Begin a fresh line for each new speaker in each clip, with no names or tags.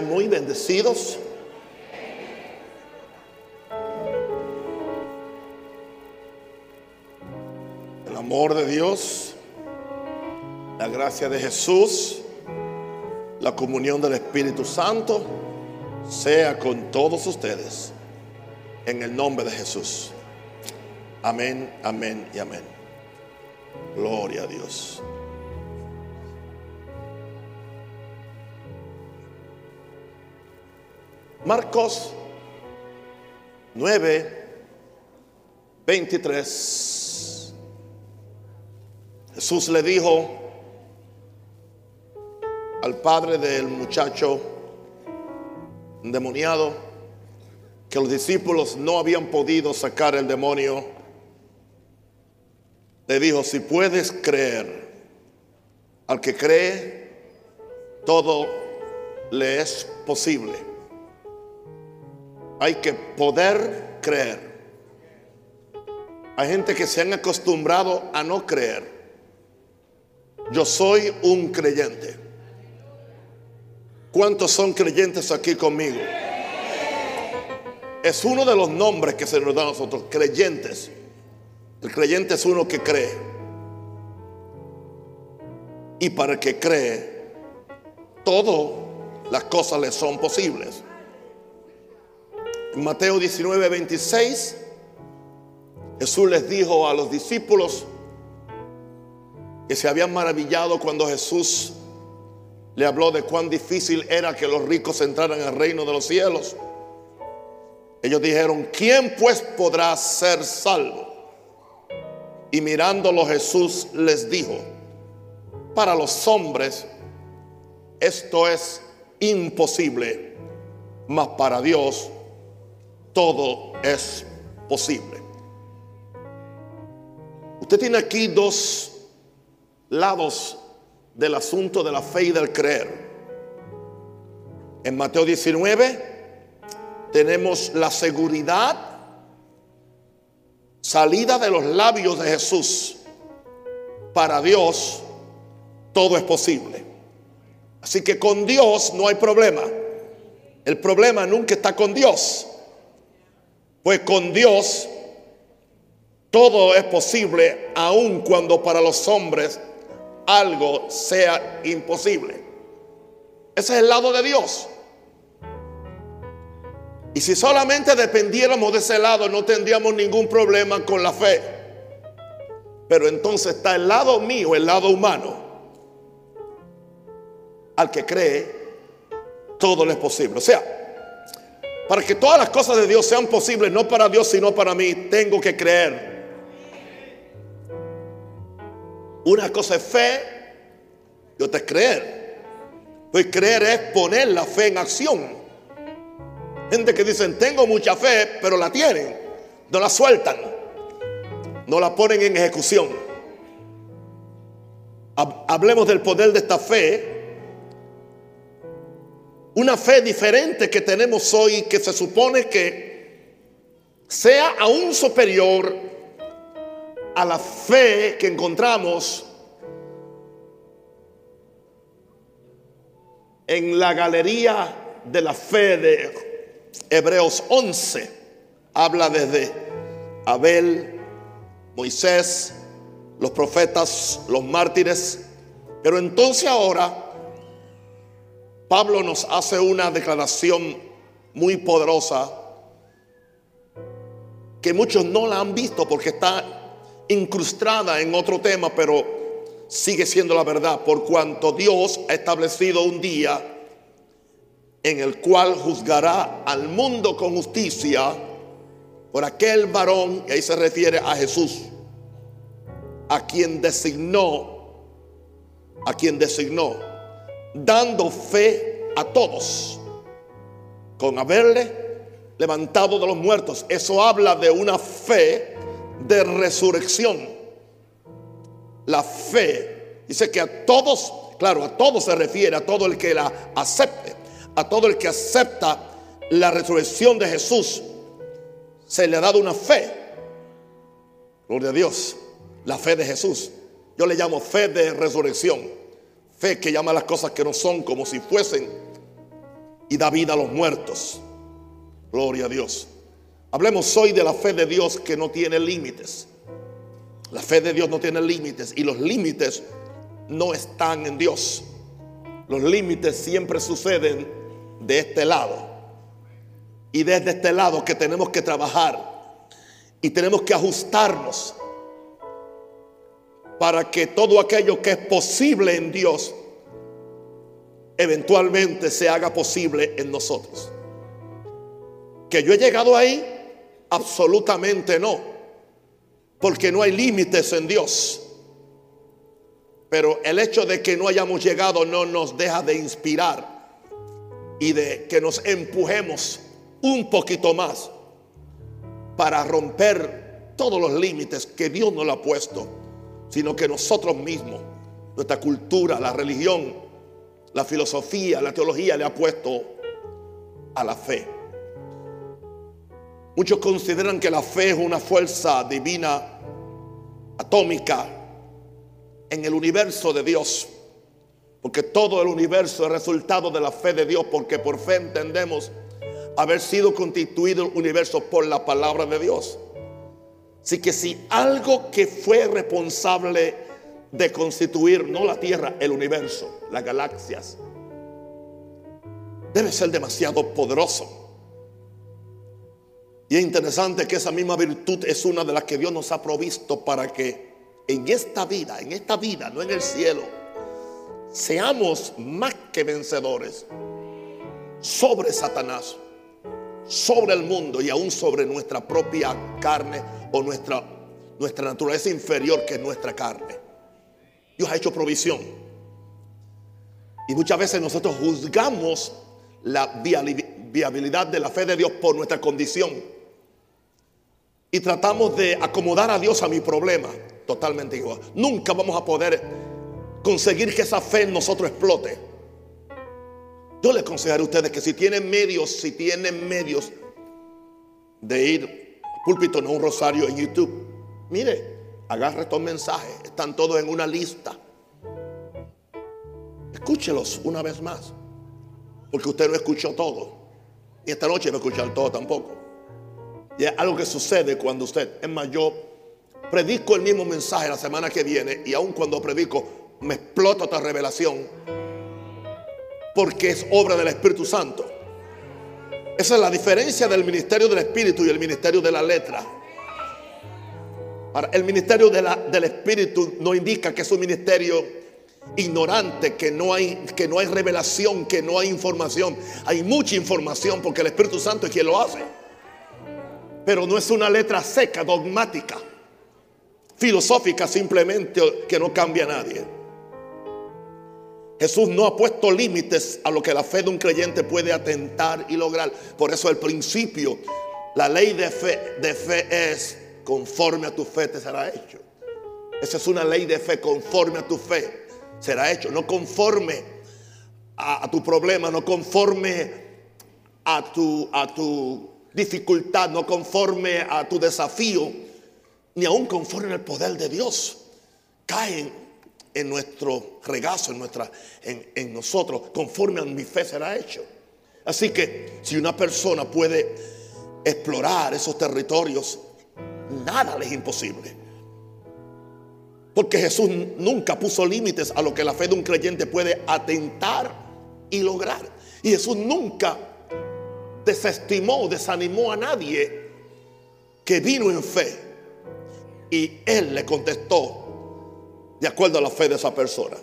Muy bendecidos. El amor de Dios, la gracia de Jesús, la comunión del Espíritu Santo sea con todos ustedes. En el nombre de Jesús. Amén, amén y amén. Gloria a Dios. Marcos 9, 23. Jesús le dijo al padre del muchacho endemoniado que los discípulos no habían podido sacar el demonio. Le dijo, si puedes creer, al que cree, todo le es posible. Hay que poder creer. Hay gente que se han acostumbrado a no creer. Yo soy un creyente. ¿Cuántos son creyentes aquí conmigo? Es uno de los nombres que se nos da a nosotros, creyentes. El creyente es uno que cree. Y para el que cree, todas las cosas le son posibles. En Mateo 19, 26, Jesús les dijo a los discípulos que se habían maravillado cuando Jesús le habló de cuán difícil era que los ricos entraran al reino de los cielos. Ellos dijeron, ¿quién pues podrá ser salvo? Y mirándolo Jesús les dijo, para los hombres esto es imposible, mas para Dios todo es posible. Usted tiene aquí dos lados del asunto de la fe y del creer. En Mateo 19 tenemos la seguridad salida de los labios de Jesús. Para Dios todo es posible. Así que con Dios no hay problema. El problema nunca está con Dios. Pues con Dios todo es posible, aun cuando para los hombres algo sea imposible. Ese es el lado de Dios. Y si solamente dependiéramos de ese lado, no tendríamos ningún problema con la fe. Pero entonces está el lado mío, el lado humano. Al que cree, todo le es posible. O sea, para que todas las cosas de Dios sean posibles, no para Dios, sino para mí, tengo que creer. Una cosa es fe y otra es creer. Pues creer es poner la fe en acción. Gente que dicen, tengo mucha fe, pero la tienen. No la sueltan. No la ponen en ejecución. Hablemos del poder de esta fe. Una fe diferente que tenemos hoy que se supone que sea aún superior a la fe que encontramos en la galería de la fe de Hebreos 11. Habla desde Abel, Moisés, los profetas, los mártires. Pero entonces ahora Pablo nos hace una declaración muy poderosa que muchos no la han visto porque está incrustada en otro tema, pero sigue siendo la verdad, por cuanto Dios ha establecido un día en el cual juzgará al mundo con justicia por aquel varón, y ahí se refiere a Jesús, a quien designó, a quien designó, dando fe a todos, con haberle levantado de los muertos. Eso habla de una fe de resurrección. La fe dice que a todos, claro, a todos se refiere, a todo el que la acepte, a todo el que acepta la resurrección de Jesús, se le ha dado una fe. Gloria a Dios, la fe de Jesús. Yo le llamo fe de resurrección. Fe que llama las cosas que no son como si fuesen y da vida a los muertos. Gloria a Dios. Hablemos hoy de la fe de Dios que no tiene límites. La fe de Dios no tiene límites y los límites no están en Dios. Los límites siempre suceden de este lado. Y desde este lado que tenemos que trabajar y tenemos que ajustarnos para que todo aquello que es posible en Dios eventualmente se haga posible en nosotros. Que yo he llegado ahí, absolutamente no, porque no hay límites en Dios. Pero el hecho de que no hayamos llegado no nos deja de inspirar y de que nos empujemos un poquito más para romper todos los límites que Dios nos ha puesto, sino que nosotros mismos, nuestra cultura, la religión, la filosofía, la teología le ha puesto a la fe. Muchos consideran que la fe es una fuerza divina atómica en el universo de Dios. Porque todo el universo es resultado de la fe de Dios, porque por fe entendemos haber sido constituido el universo por la palabra de Dios. Así que si algo que fue responsable de constituir no la Tierra, el universo, las galaxias, debe ser demasiado poderoso. Y es interesante que esa misma virtud es una de las que Dios nos ha provisto para que en esta vida, en esta vida, no en el cielo, seamos más que vencedores sobre Satanás sobre el mundo y aún sobre nuestra propia carne o nuestra, nuestra naturaleza inferior que es nuestra carne. Dios ha hecho provisión. Y muchas veces nosotros juzgamos la viabilidad de la fe de Dios por nuestra condición. Y tratamos de acomodar a Dios a mi problema. Totalmente igual. Nunca vamos a poder conseguir que esa fe en nosotros explote. Yo le aconsejaré a ustedes que si tienen medios, si tienen medios de ir púlpito, no un rosario en YouTube, mire, agarre estos mensajes, están todos en una lista. Escúchelos una vez más, porque usted no escuchó todo. Y esta noche no a escuchar todo tampoco. Y es algo que sucede cuando usted, es más, yo predico el mismo mensaje la semana que viene y aun cuando predico me explota otra revelación porque es obra del Espíritu Santo. Esa es la diferencia del ministerio del Espíritu y el ministerio de la letra. El ministerio del Espíritu no indica que es un ministerio ignorante, que no, hay, que no hay revelación, que no hay información. Hay mucha información porque el Espíritu Santo es quien lo hace. Pero no es una letra seca, dogmática, filosófica simplemente que no cambia a nadie. Jesús no ha puesto límites a lo que la fe de un creyente puede atentar y lograr. Por eso el principio, la ley de fe, es conforme a tu fe te será hecho. Esa es una ley de fe, conforme a tu fe será hecho. No conforme a, tu problema, no conforme a tu, a tu dificultad, no conforme a tu desafío, ni aún conforme al poder de Dios. Caen en nuestro regazo, en, nuestra, en, nosotros, conforme a mi fe será hecho. Así que si una persona puede explorar esos territorios, nada le es imposible. Porque Jesús nunca puso límites a lo que la fe de un creyente puede atentar y lograr. Y Jesús nunca desestimó, desanimó a nadie que vino en fe. Y Él le contestó, de acuerdo a la fe de esa persona.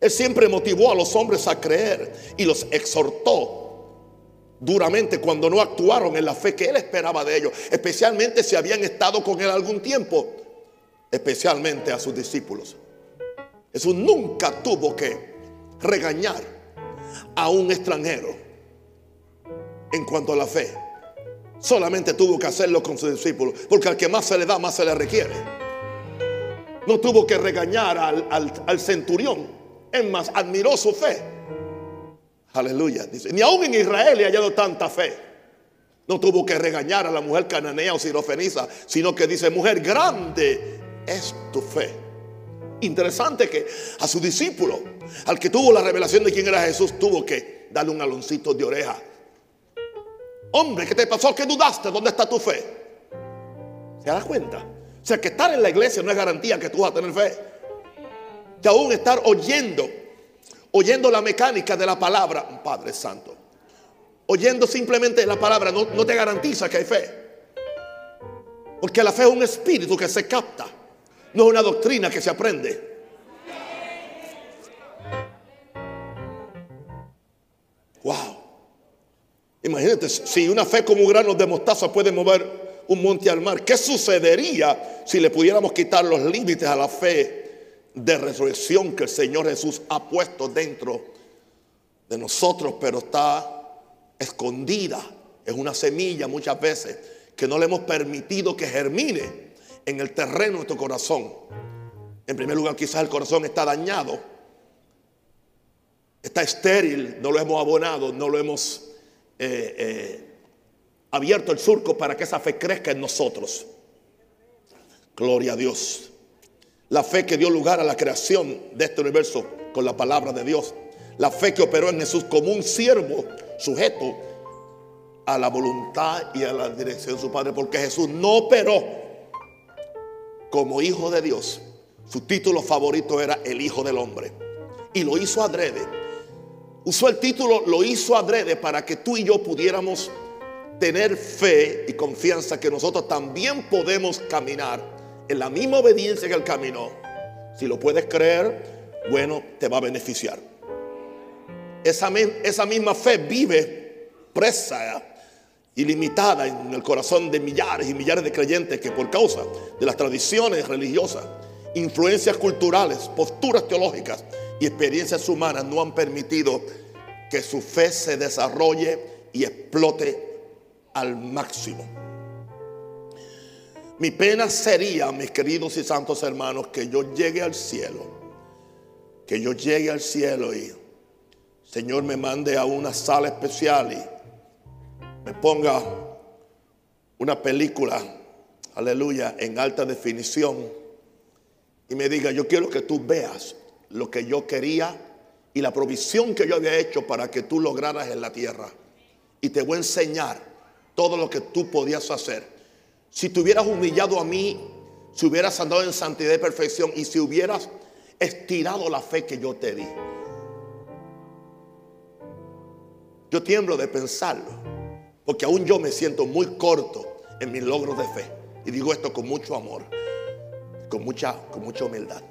Él siempre motivó a los hombres a creer y los exhortó duramente cuando no actuaron en la fe que él esperaba de ellos, especialmente si habían estado con él algún tiempo, especialmente a sus discípulos. Jesús nunca tuvo que regañar a un extranjero en cuanto a la fe. Solamente tuvo que hacerlo con sus discípulos, porque al que más se le da, más se le requiere no tuvo que regañar al, centurión. Es más, admiró su fe. Aleluya. Dice, ni aún en Israel he hallado tanta fe. No tuvo que regañar a la mujer cananea o sirofeniza, sino que dice, mujer, grande es tu fe. interesante que a su discípulo, al que tuvo la revelación de quién era Jesús, tuvo que darle un aloncito de oreja. Hombre, ¿qué te pasó? ¿Qué dudaste? ¿Dónde está tu fe? ¿Se da cuenta? O sea, que estar en la iglesia no es garantía que tú vas a tener fe. Que aún estar oyendo, oyendo la mecánica de la palabra, Padre Santo, oyendo simplemente la palabra no, no te garantiza que hay fe. Porque la fe es un espíritu que se capta, no es una doctrina que se aprende. Wow. Imagínate, si una fe como un grano de mostaza puede mover un monte al mar, ¿qué sucedería si le pudiéramos quitar los límites a la fe de resurrección que el Señor Jesús ha puesto dentro de nosotros, pero está escondida? Es una semilla muchas veces que no le hemos permitido que germine en el terreno de nuestro corazón. En primer lugar, quizás el corazón está dañado, está estéril, no lo hemos abonado, no lo hemos eh, eh, abierto el surco para que esa fe crezca en nosotros. Gloria a Dios. La fe que dio lugar a la creación de este universo con la palabra de Dios. La fe que operó en Jesús como un siervo sujeto a la voluntad y a la dirección de su Padre. Porque Jesús no operó como hijo de Dios. Su título favorito era el Hijo del Hombre. Y lo hizo adrede usó el título, lo hizo adrede para que tú y yo pudiéramos tener fe y confianza que nosotros también podemos caminar en la misma obediencia que él caminó. Si lo puedes creer, bueno, te va a beneficiar. Esa, esa misma fe vive presa y limitada en el corazón de millares y millares de creyentes que por causa de las tradiciones religiosas, influencias culturales, posturas teológicas, y experiencias humanas no han permitido que su fe se desarrolle y explote al máximo. Mi pena sería, mis queridos y santos hermanos, que yo llegue al cielo, que yo llegue al cielo y Señor me mande a una sala especial y me ponga una película, aleluya, en alta definición y me diga, yo quiero que tú veas lo que yo quería y la provisión que yo había hecho para que tú lograras en la tierra. Y te voy a enseñar todo lo que tú podías hacer. Si te hubieras humillado a mí, si hubieras andado en santidad y perfección y si hubieras estirado la fe que yo te di. Yo tiemblo de pensarlo, porque aún yo me siento muy corto en mis logros de fe. Y digo esto con mucho amor, con mucha, con mucha humildad.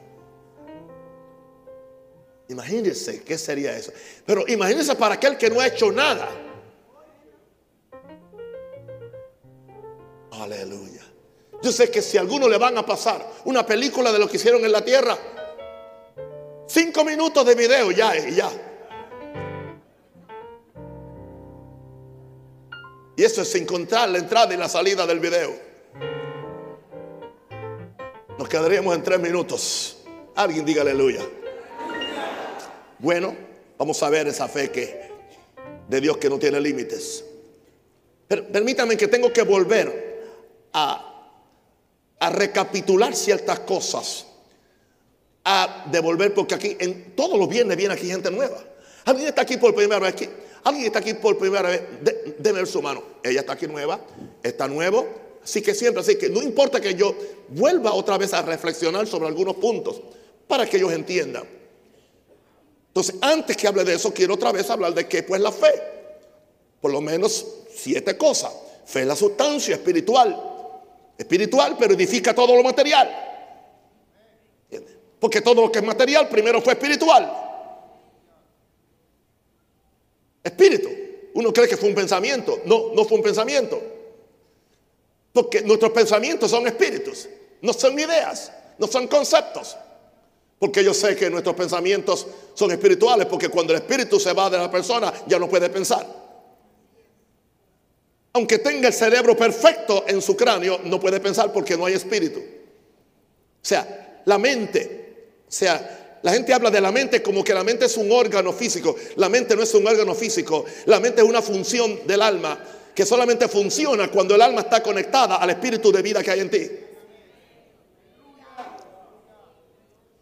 Imagínense qué sería eso. Pero imagínense para aquel que no ha hecho nada. Aleluya. Yo sé que si a alguno le van a pasar una película de lo que hicieron en la tierra, cinco minutos de video ya y ya. Y eso es sin contar la entrada y la salida del video. Nos quedaríamos en tres minutos. Alguien diga aleluya. Bueno, vamos a ver esa fe que de Dios que no tiene límites. Permítame que tengo que volver a, recapitular ciertas cosas, a devolver, porque aquí en todos los viernes viene aquí gente nueva. Alguien está aquí por primera vez. Alguien está aquí por primera vez. De, ver su mano. Ella está aquí nueva, está nuevo. Así que siempre, así que no importa que yo vuelva otra vez a reflexionar sobre algunos puntos para que ellos entiendan. Entonces, antes que hable de eso, quiero otra vez hablar de qué pues la fe. Por lo menos siete cosas. Fe es la sustancia espiritual. Espiritual, pero edifica todo lo material. Porque todo lo que es material primero fue espiritual. Espíritu. Uno cree que fue un pensamiento. No, no fue un pensamiento. Porque nuestros pensamientos son espíritus. No son ideas. No son conceptos. Porque yo sé que nuestros pensamientos son espirituales, porque cuando el espíritu se va de la persona ya no puede pensar. Aunque tenga el cerebro perfecto en su cráneo, no puede pensar porque no hay espíritu. O sea, la mente, o sea, la gente habla de la mente como que la mente es un órgano físico. La mente no es un órgano físico, la mente es una función del alma que solamente funciona cuando el alma está conectada al espíritu de vida que hay en ti.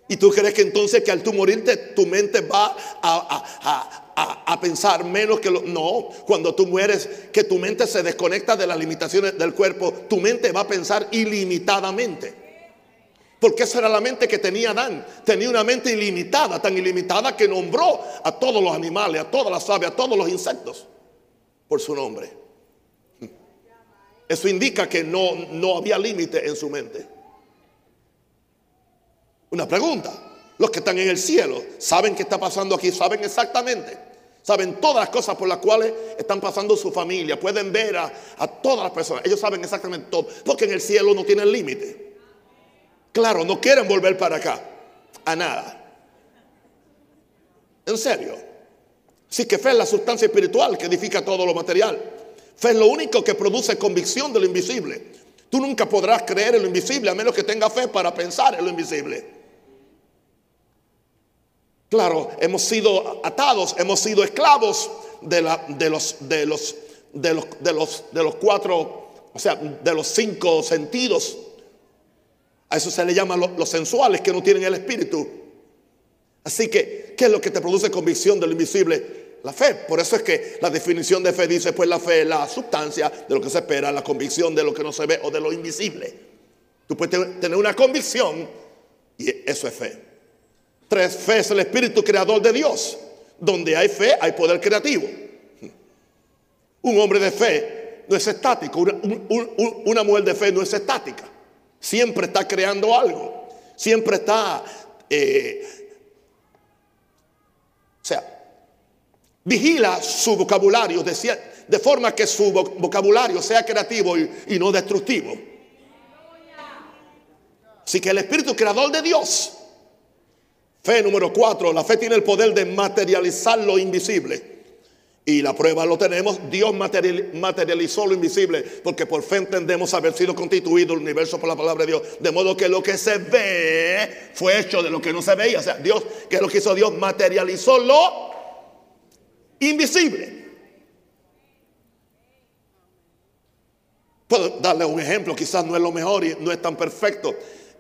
¿Y tú crees que entonces que al tú morirte tu mente va a, pensar menos que lo... No, cuando tú mueres, que tu mente se desconecta de las limitaciones del cuerpo, tu mente va a pensar ilimitadamente. Porque esa era la mente que tenía Adán. Tenía una mente ilimitada, tan ilimitada que nombró a todos los animales, a todas las aves, a todos los insectos por su nombre. Eso indica que no, no había límite en su mente. Una pregunta. Los que están en el cielo saben qué está pasando aquí, saben exactamente. Saben todas las cosas por las cuales están pasando su familia. Pueden ver a, todas las personas. Ellos saben exactamente todo. Porque en el cielo no tienen límite. Claro, no quieren volver para acá. A nada. En serio. Así que fe es la sustancia espiritual que edifica todo lo material. Fe es lo único que produce convicción de lo invisible. Tú nunca podrás creer en lo invisible a menos que tengas fe para pensar en lo invisible. Claro, hemos sido atados, hemos sido esclavos de, los cuatro, o sea, de los cinco sentidos. A eso se le llama los, sensuales que no tienen el espíritu. Así que, ¿qué es lo que te produce convicción de lo invisible? La fe. Por eso es que la definición de fe dice, pues la fe es la sustancia de lo que se espera, la convicción de lo que no se ve o de lo invisible. Tú puedes tener una convicción y eso es fe. Tres, fe es el espíritu creador de Dios. Donde hay fe, hay poder creativo. Un hombre de fe no es estático. Una, mujer de fe no es estática. Siempre está creando algo. Siempre está... Eh, o sea, vigila su vocabulario de, forma que su vocabulario sea creativo y, y no destructivo. Así que el espíritu creador de Dios Fe número cuatro, la fe tiene el poder de materializar lo invisible. Y la prueba lo tenemos, Dios materializó lo invisible, porque por fe entendemos haber sido constituido el universo por la palabra de Dios. De modo que lo que se ve fue hecho de lo que no se veía. O sea, Dios, que es lo que hizo Dios, materializó lo invisible. Puedo darle un ejemplo, quizás no es lo mejor y no es tan perfecto.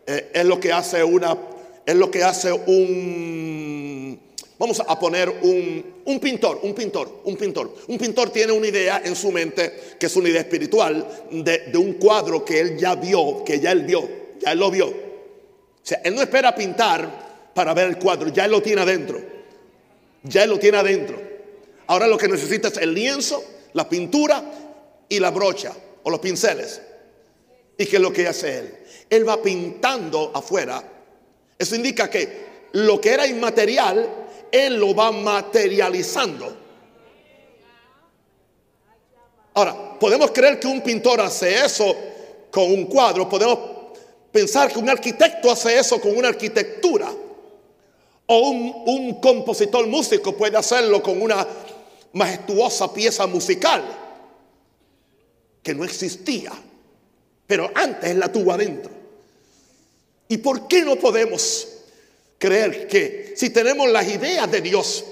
Eh, es lo que hace una es lo que hace un, vamos a poner un, un, pintor, un pintor, un pintor. Un pintor tiene una idea en su mente, que es una idea espiritual, de, de un cuadro que él ya vio, que ya él vio, ya él lo vio. O sea, él no espera pintar para ver el cuadro, ya él lo tiene adentro. Ya él lo tiene adentro. Ahora lo que necesita es el lienzo, la pintura y la brocha o los pinceles. ¿Y qué es lo que hace él? Él va pintando afuera eso indica que lo que era inmaterial, Él lo va materializando. Ahora, podemos creer que un pintor hace eso con un cuadro, podemos pensar que un arquitecto hace eso con una arquitectura, o un, compositor músico puede hacerlo con una majestuosa pieza musical que no existía, pero antes la tuvo adentro. ¿Y por qué no podemos creer que si tenemos las ideas de Dios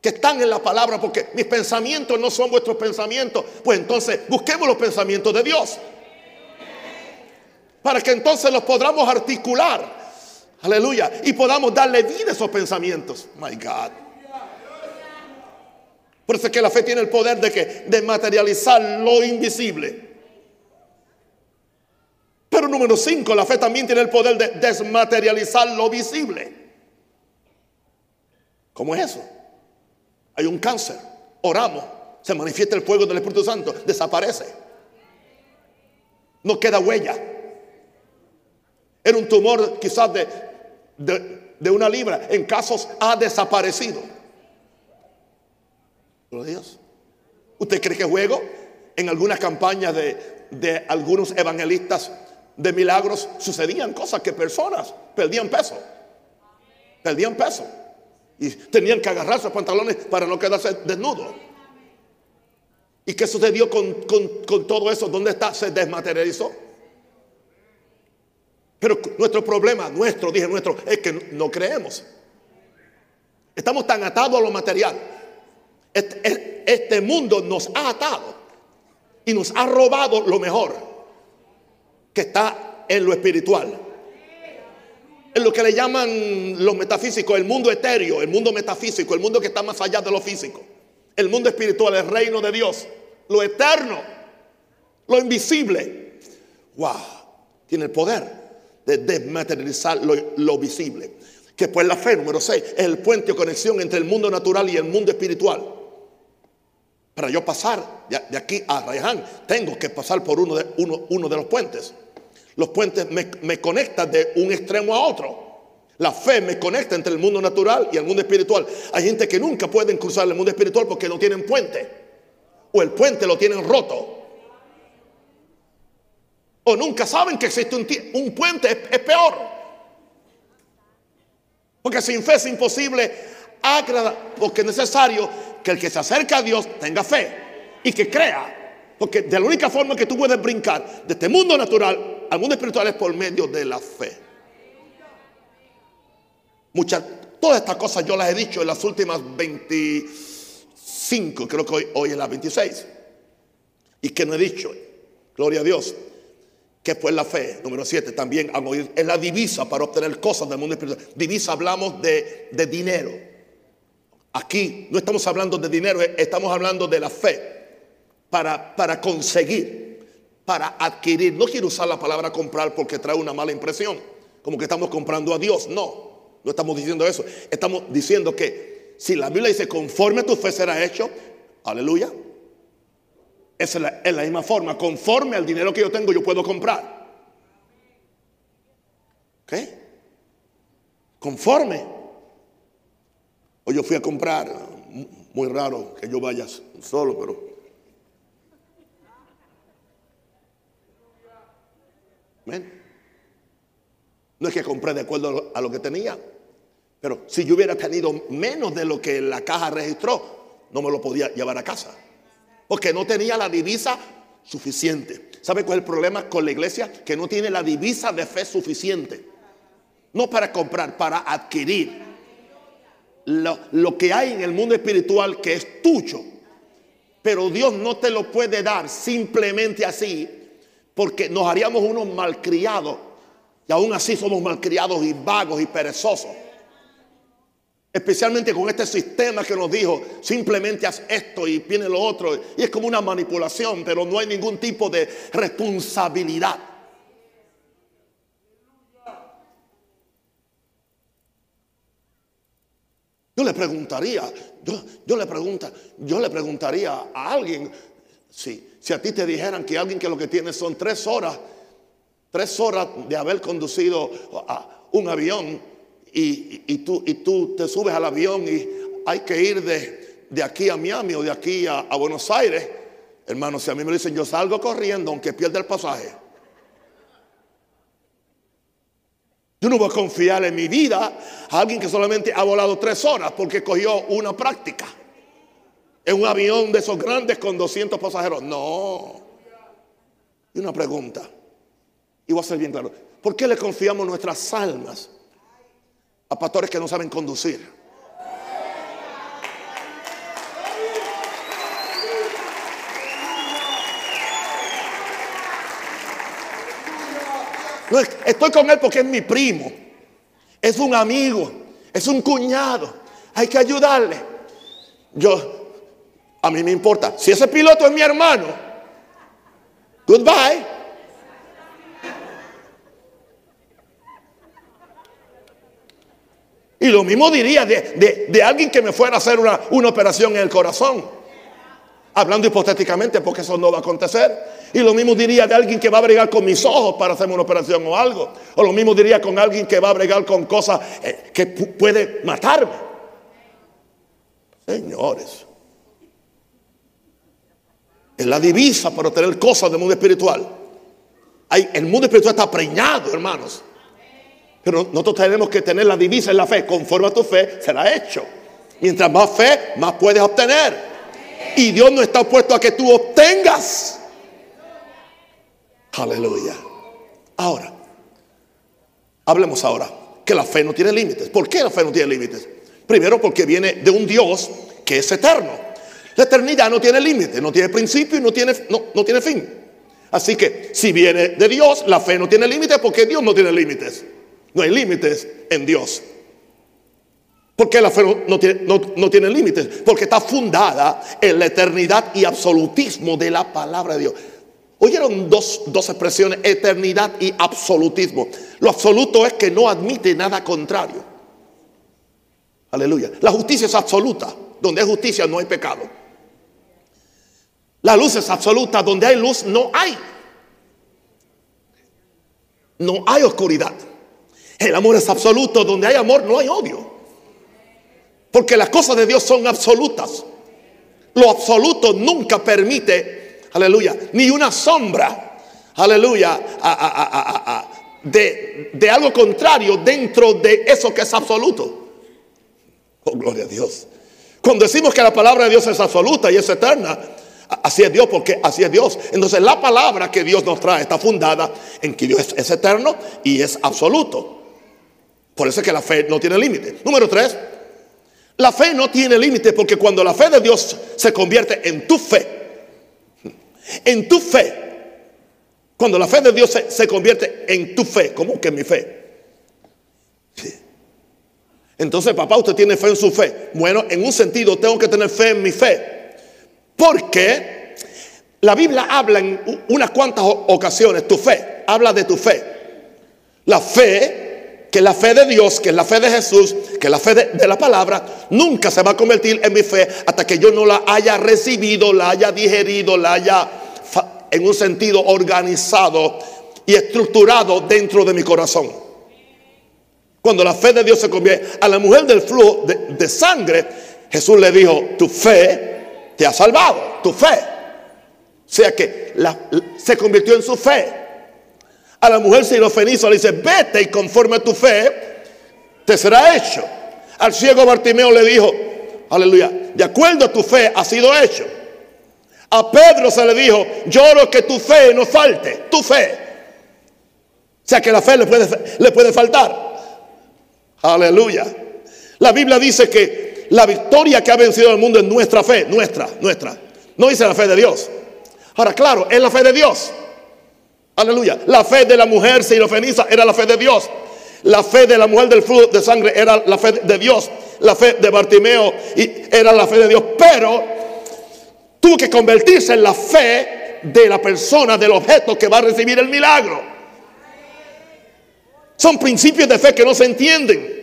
que están en la palabra, porque mis pensamientos no son vuestros pensamientos, pues entonces busquemos los pensamientos de Dios. Para que entonces los podamos articular. Aleluya. Y podamos darle vida a esos pensamientos. My God. Por eso es que la fe tiene el poder de que de materializar lo invisible. Número 5, la fe también tiene el poder de desmaterializar lo visible. ¿Cómo es eso? Hay un cáncer, oramos, se manifiesta el fuego del Espíritu Santo, desaparece. No queda huella. Era un tumor quizás de, de, una libra, en casos ha desaparecido. Dios. ¿Usted cree que juego? En algunas campañas de, de algunos evangelistas de milagros sucedían cosas que personas perdían peso. Perdían peso. Y tenían que agarrar sus pantalones para no quedarse desnudos. ¿Y qué sucedió con, todo eso? ¿Dónde está? Se desmaterializó. Pero nuestro problema, nuestro, dije nuestro, es que no creemos. Estamos tan atados a lo material. Este, este mundo nos ha atado y nos ha robado lo mejor que está en lo espiritual. En lo que le llaman los metafísicos, el mundo etéreo, el mundo metafísico, el mundo que está más allá de lo físico. El mundo espiritual, el reino de Dios, lo eterno, lo invisible. Wow, tiene el poder de desmaterializar lo, lo visible. Que pues la fe, número 6, es el puente o conexión entre el mundo natural y el mundo espiritual. Para yo pasar de aquí a Rayhan, tengo que pasar por uno de, uno, uno de los puentes. Los puentes me, conectan de un extremo a otro. La fe me conecta entre el mundo natural y el mundo espiritual. Hay gente que nunca pueden cruzar el mundo espiritual porque no tienen puente. O el puente lo tienen roto. O nunca saben que existe un, puente. Es, es, peor. Porque sin fe es imposible agradar. Porque es necesario que el que se acerca a Dios tenga fe y que crea. Porque de la única forma que tú puedes brincar de este mundo natural al mundo espiritual es por medio de la fe. Muchas, todas estas cosas yo las he dicho en las últimas 25, creo que hoy, hoy es la 26. Y que no he dicho, gloria a Dios, que fue la fe, número 7, también es la divisa para obtener cosas del mundo espiritual. Divisa hablamos de, de dinero. Aquí no estamos hablando de dinero, estamos hablando de la fe para, para conseguir, para adquirir. No quiero usar la palabra comprar porque trae una mala impresión, como que estamos comprando a Dios. No, no estamos diciendo eso. Estamos diciendo que si la Biblia dice conforme tu fe será hecho, aleluya. Esa es la, la misma forma, conforme al dinero que yo tengo yo puedo comprar. ¿Ok? Conforme. Hoy yo fui a comprar, muy raro que yo vaya solo, pero... No es que compré de acuerdo a lo que tenía, pero si yo hubiera tenido menos de lo que la caja registró, no me lo podía llevar a casa. Porque no tenía la divisa suficiente. ¿Sabe cuál es el problema con la iglesia? Que no tiene la divisa de fe suficiente. No para comprar, para adquirir lo, lo, que hay en el mundo espiritual que es tuyo. Pero Dios no te lo puede dar simplemente así, porque nos haríamos unos malcriados. Y aún así somos malcriados y vagos y perezosos. Especialmente con este sistema que nos dijo, simplemente haz esto y viene lo otro. Y es como una manipulación, pero no hay ningún tipo de responsabilidad. Yo le preguntaría, yo, le pregunta, yo le preguntaría a alguien, si, si a ti te dijeran que alguien que lo que tiene son tres horas, tres horas de haber conducido un avión y, tú, te subes al avión y hay que ir de, de aquí a Miami o de aquí a, a Buenos Aires, hermano, si a mí me dicen yo salgo corriendo aunque pierda el pasaje. Yo no voy a confiar en mi vida a alguien que solamente ha volado tres horas porque cogió una práctica. En un avión de esos grandes con 200 pasajeros. No. Y una pregunta. Y voy a ser bien claro. ¿Por qué le confiamos nuestras almas a pastores que no saben conducir? Estoy con él porque es mi primo, es un amigo, es un cuñado. Hay que ayudarle. Yo, a mí me importa. Si ese piloto es mi hermano, goodbye. Y lo mismo diría de, de, de, alguien que me fuera a hacer una, una operación en el corazón. Hablando hipotéticamente, porque eso no va a acontecer. Y lo mismo diría de alguien que va a bregar con mis ojos para hacerme una operación o algo. O lo mismo diría con alguien que va a bregar con cosas eh, que puede matarme. Señores. Es la divisa para obtener cosas del mundo espiritual. Hay, el mundo espiritual está preñado, hermanos. Pero nosotros tenemos que tener la divisa en la fe. Conforme a tu fe será hecho. Mientras más fe, más puedes obtener. Y Dios no está opuesto a que tú obtengas. Aleluya. Ahora, hablemos ahora que la fe no tiene límites. ¿Por qué la fe no tiene límites? Primero porque viene de un Dios que es eterno. La eternidad no tiene límites, no tiene principio y no tiene, no, no tiene fin. Así que si viene de Dios, la fe no tiene límites porque Dios no tiene límites. No hay límites en Dios. ¿Por qué la fe no, tiene, no tiene límites? Porque está fundada en la eternidad y absolutismo de la palabra de Dios. Oyeron dos, dos expresiones, eternidad y absolutismo. Lo absoluto es que no admite nada contrario. Aleluya. La justicia es absoluta. Donde hay justicia no hay pecado. La luz es absoluta. Donde hay luz no hay. No hay oscuridad. El amor es absoluto. Donde hay amor no hay odio. Porque las cosas de Dios son absolutas. Lo absoluto nunca permite, aleluya, ni una sombra, aleluya, de, de algo contrario dentro de eso que es absoluto. Oh, gloria a Dios. Cuando decimos que la palabra de Dios es absoluta y es eterna, así es Dios porque así es Dios. Entonces la palabra que Dios nos trae está fundada en que Dios es, eterno y es absoluto. Por eso es que la fe no tiene límite. Número tres, la fe no tiene límite porque cuando la fe de Dios se convierte en tu fe, en tu fe, cuando la fe de Dios se, se convierte en tu fe, ¿cómo que mi fe? Entonces, papá, usted tiene fe en su fe. Bueno, en un sentido, tengo que tener fe en mi fe. Porque la Biblia habla en unas cuantas ocasiones, tu fe, habla de tu fe. La fe, que es la fe de Dios, que es la fe de Jesús, que es la fe de, la palabra, nunca se va a convertir en mi fe hasta que yo no la haya recibido, la haya digerido, la haya en un sentido organizado y estructurado dentro de mi corazón. Cuando la fe de Dios se convierte a la mujer del flujo de, sangre, Jesús le dijo, tu fe te ha salvado, tu fe. O sea que se convirtió en su fe. A la mujer sirofeniza le dice, vete y conforme a tu fe, te será hecho. Al ciego Bartimeo le dijo, aleluya, de acuerdo a tu fe ha sido hecho. A Pedro se le dijo, lloro que tu fe no falte, tu fe. O sea que la fe le puede, le puede faltar. Aleluya. La Biblia dice que la victoria que ha vencido al mundo es nuestra fe, nuestra, nuestra. No dice la fe de Dios. Ahora, claro, es la fe de Dios. Aleluya. La fe de la mujer sirofeniza era la fe de Dios. La fe de la mujer del flujo de sangre era la fe de Dios. La fe de Bartimeo era la fe de Dios. Pero tuvo que convertirse en la fe de la persona, del objeto que va a recibir el milagro. Son principios de fe que no se entienden.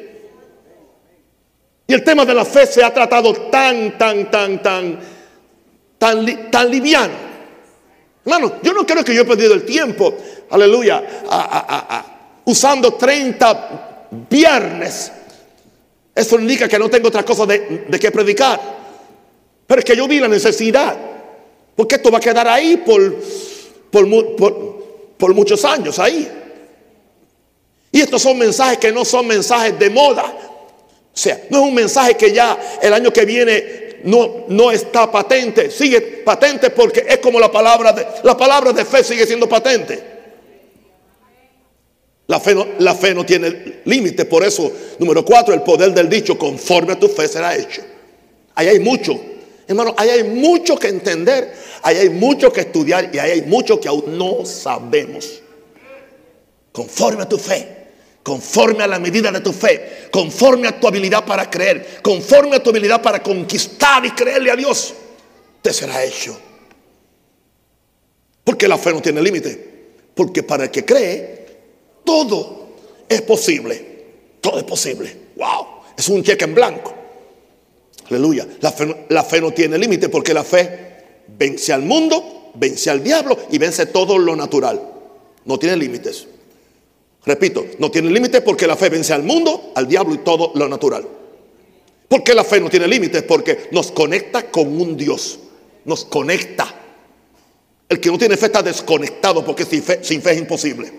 Y el tema de la fe se ha tratado tan, tan, tan, tan, tan, tan liviano. Hermano, yo no creo que yo he perdido el tiempo, aleluya, usando 30 viernes. Eso indica que no tengo otra cosa de, de qué predicar. Pero es que yo vi la necesidad. Porque esto va a quedar ahí por, por, por, por muchos años, ahí. Y estos son mensajes que no son mensajes de moda. O sea, no es un mensaje que ya el año que viene no, no está patente. Sigue patente porque es como la palabra de, la palabra de fe sigue siendo patente. La fe, no, la fe no tiene límite. Por eso, número cuatro, el poder del dicho, conforme a tu fe será hecho. Ahí hay mucho. Hermano, ahí hay mucho que entender, ahí hay mucho que estudiar y ahí hay mucho que aún no sabemos. Conforme a tu fe conforme a la medida de tu fe, conforme a tu habilidad para creer, conforme a tu habilidad para conquistar y creerle a Dios, te será hecho. Porque la fe no tiene límite. Porque para el que cree, todo es posible. Todo es posible. Wow. Es un cheque en blanco. Aleluya. La fe, la fe no tiene límite porque la fe vence al mundo, vence al diablo y vence todo lo natural. No tiene límites. Repito, no tiene límites porque la fe vence al mundo, al diablo y todo lo natural. ¿Por qué la fe no tiene límites? Porque nos conecta con un Dios. Nos conecta. El que no tiene fe está desconectado porque sin fe, sin fe es imposible.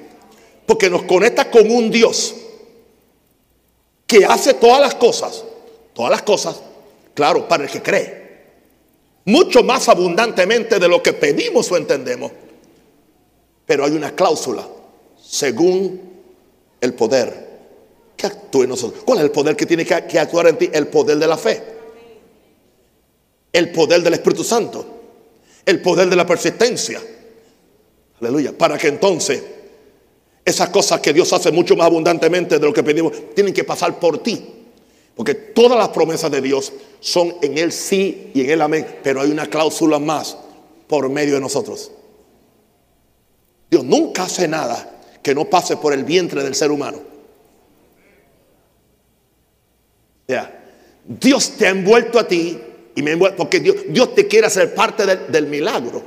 Porque nos conecta con un Dios que hace todas las cosas, todas las cosas, claro, para el que cree. Mucho más abundantemente de lo que pedimos o entendemos. Pero hay una cláusula, según el poder que actúe en nosotros. ¿Cuál es el poder que tiene que, actuar en ti? El poder de la fe. El poder del Espíritu Santo. El poder de la persistencia. Aleluya. Para que entonces Esas cosas que Dios hace mucho más abundantemente de lo que pedimos, tienen que pasar por ti. Porque todas las promesas de Dios son en el sí y en el amén. Pero hay una cláusula más por medio de nosotros. Dios nunca hace nada que no pase por el vientre del ser humano. Dios te ha envuelto a ti y me porque Dios, Dios te quiere hacer parte del, del milagro.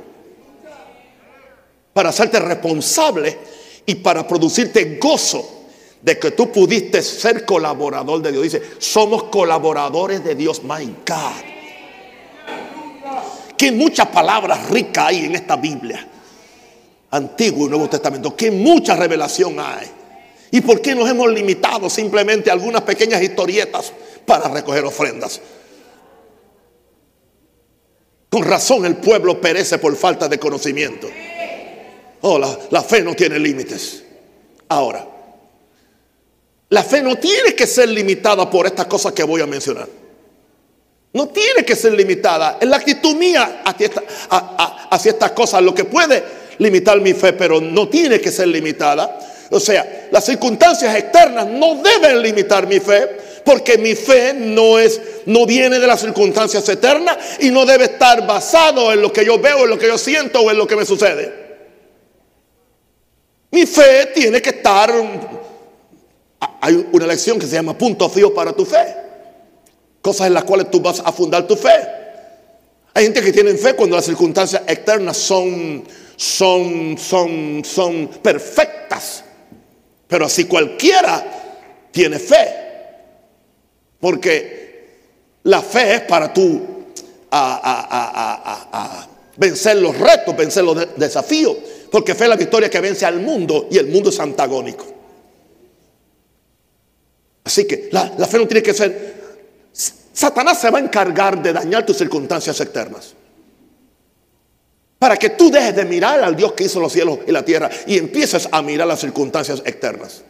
Para hacerte responsable y para producirte gozo de que tú pudiste ser colaborador de Dios. Dice, somos colaboradores de Dios. My God. Que muchas palabras ricas hay en esta Biblia. Antiguo y Nuevo Testamento. Que mucha revelación hay. ¿Y por qué nos hemos limitado simplemente a algunas pequeñas historietas para recoger ofrendas? Con razón el pueblo perece por falta de conocimiento. Oh, la, la fe no tiene límites. Ahora, la fe no tiene que ser limitada por estas cosas que voy a mencionar. No tiene que ser limitada. Es la actitud mía hacia, estas cosas lo que puede limitar mi fe, pero no tiene que ser limitada. O sea, las circunstancias externas no deben limitar mi fe, porque mi fe no es, no viene de las circunstancias eternas y no debe estar basado en lo que yo veo, en lo que yo siento o en lo que me sucede. Mi fe tiene que estar hay una lección que se llama punto fijo para tu fe. Cosas en las cuales tú vas a fundar tu fe. Hay gente que tiene fe cuando las circunstancias externas son, son, son, son perfectas. Pero así cualquiera tiene fe. Porque la fe es para tú a, vencer los retos, vencer los desafíos. Porque fe es la victoria que vence al mundo y el mundo es antagónico. Así que la, fe no tiene que ser... Satanás se va a encargar de dañar tus circunstancias externas. Para que tú dejes de mirar al Dios que hizo los cielos y la tierra y empieces a mirar las circunstancias externas.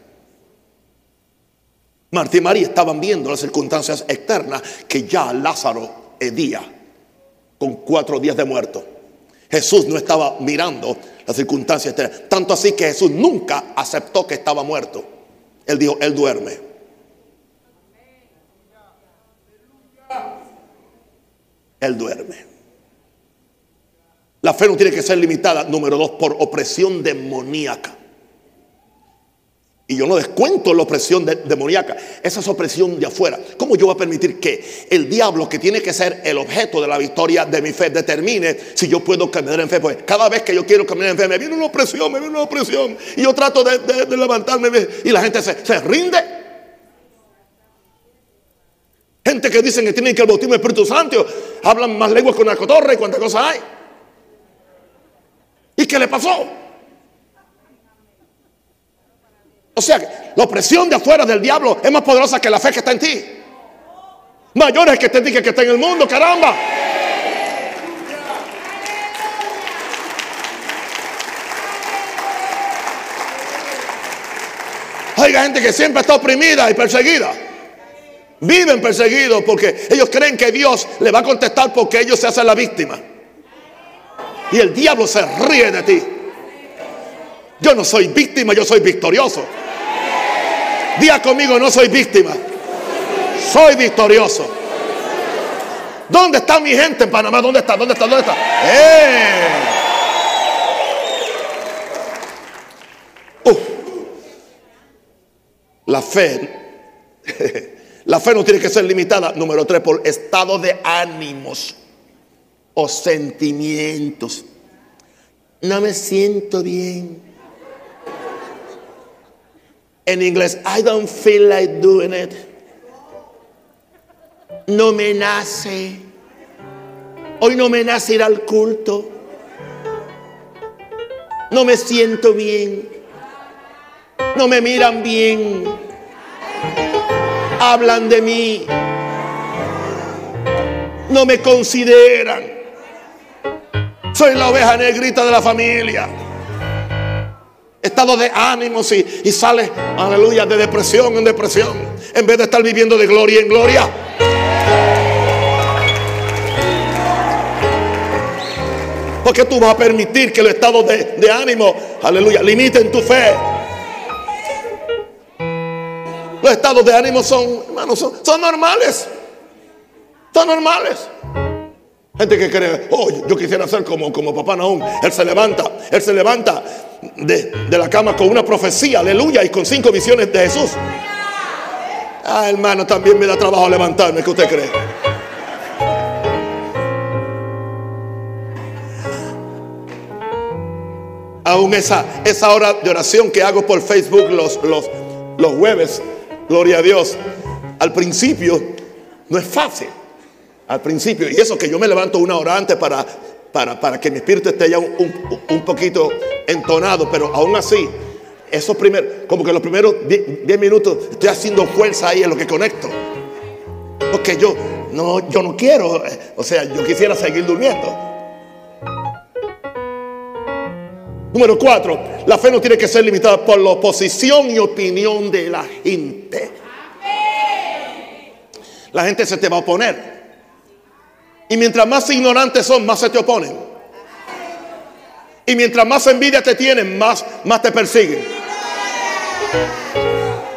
Marta y María estaban viendo las circunstancias externas que ya Lázaro hedía con cuatro días de muerto. Jesús no estaba mirando las circunstancias externas. Tanto así que Jesús nunca aceptó que estaba muerto. Él dijo, Él duerme. Él duerme. La fe no tiene que ser limitada, número dos, por opresión demoníaca. Y yo no descuento la opresión demoníaca. Esa es opresión de afuera. ¿Cómo yo voy a permitir que el diablo, que tiene que ser el objeto de la victoria de mi fe, determine si yo puedo caminar en fe? Pues cada vez que yo quiero caminar en fe, me viene una opresión, me viene una opresión. Y yo trato de, levantarme y la gente se, rinde. Gente que dicen que tienen que el bautismo Espíritu Santo, hablan más lenguas con la cotorra y cuántas cosas hay. ¿Y qué le pasó? O sea, la opresión de afuera del diablo es más poderosa que la fe que está en ti. Mayor es que te diga que está en el mundo, caramba. Hay gente que siempre está oprimida y perseguida. Viven perseguidos porque ellos creen que Dios le va a contestar porque ellos se hacen la víctima. Y el diablo se ríe de ti. Yo no soy víctima, yo soy victorioso. Día conmigo, no soy víctima. Soy victorioso. ¿Dónde está mi gente en Panamá? ¿Dónde está? ¿Dónde está? ¿Dónde está? ¡Eh! La fe La fe no tiene que ser limitada, número tres, por estado de ánimos o sentimientos. No me siento bien. En inglés, I don't feel like doing it. No me nace. Hoy no me nace ir al culto. No me siento bien. No me miran bien hablan de mí, no me consideran. Soy la oveja negrita de la familia. Estado de ánimos y, y sale, aleluya, de depresión en depresión, en vez de estar viviendo de gloria en gloria. Porque tú vas a permitir que el estado de, de ánimo, aleluya, limiten tu fe. Los estados de ánimo son, hermanos, son, son normales. Son normales. Gente que cree, oh, yo quisiera ser como, como papá Naúm. Él se levanta, él se levanta de, de, la cama con una profecía, aleluya, y con cinco visiones de Jesús. Ah, hermano, también me da trabajo levantarme, ¿qué usted cree? Aún esa, esa hora de oración que hago por Facebook los, los, los jueves, gloria a Dios, al principio no es fácil. Al principio, y eso que yo me levanto una hora antes para, para, para que mi espíritu esté ya un, un, un poquito entonado, pero aún así, esos primeros, como que los primeros 10 minutos estoy haciendo fuerza ahí en lo que conecto. Porque yo no, yo no quiero, o sea, yo quisiera seguir durmiendo. Número cuatro, la fe no tiene que ser limitada por la oposición y opinión de la gente. La gente se te va a oponer. Y mientras más ignorantes son, más se te oponen. Y mientras más envidia te tienen, más, más te persiguen.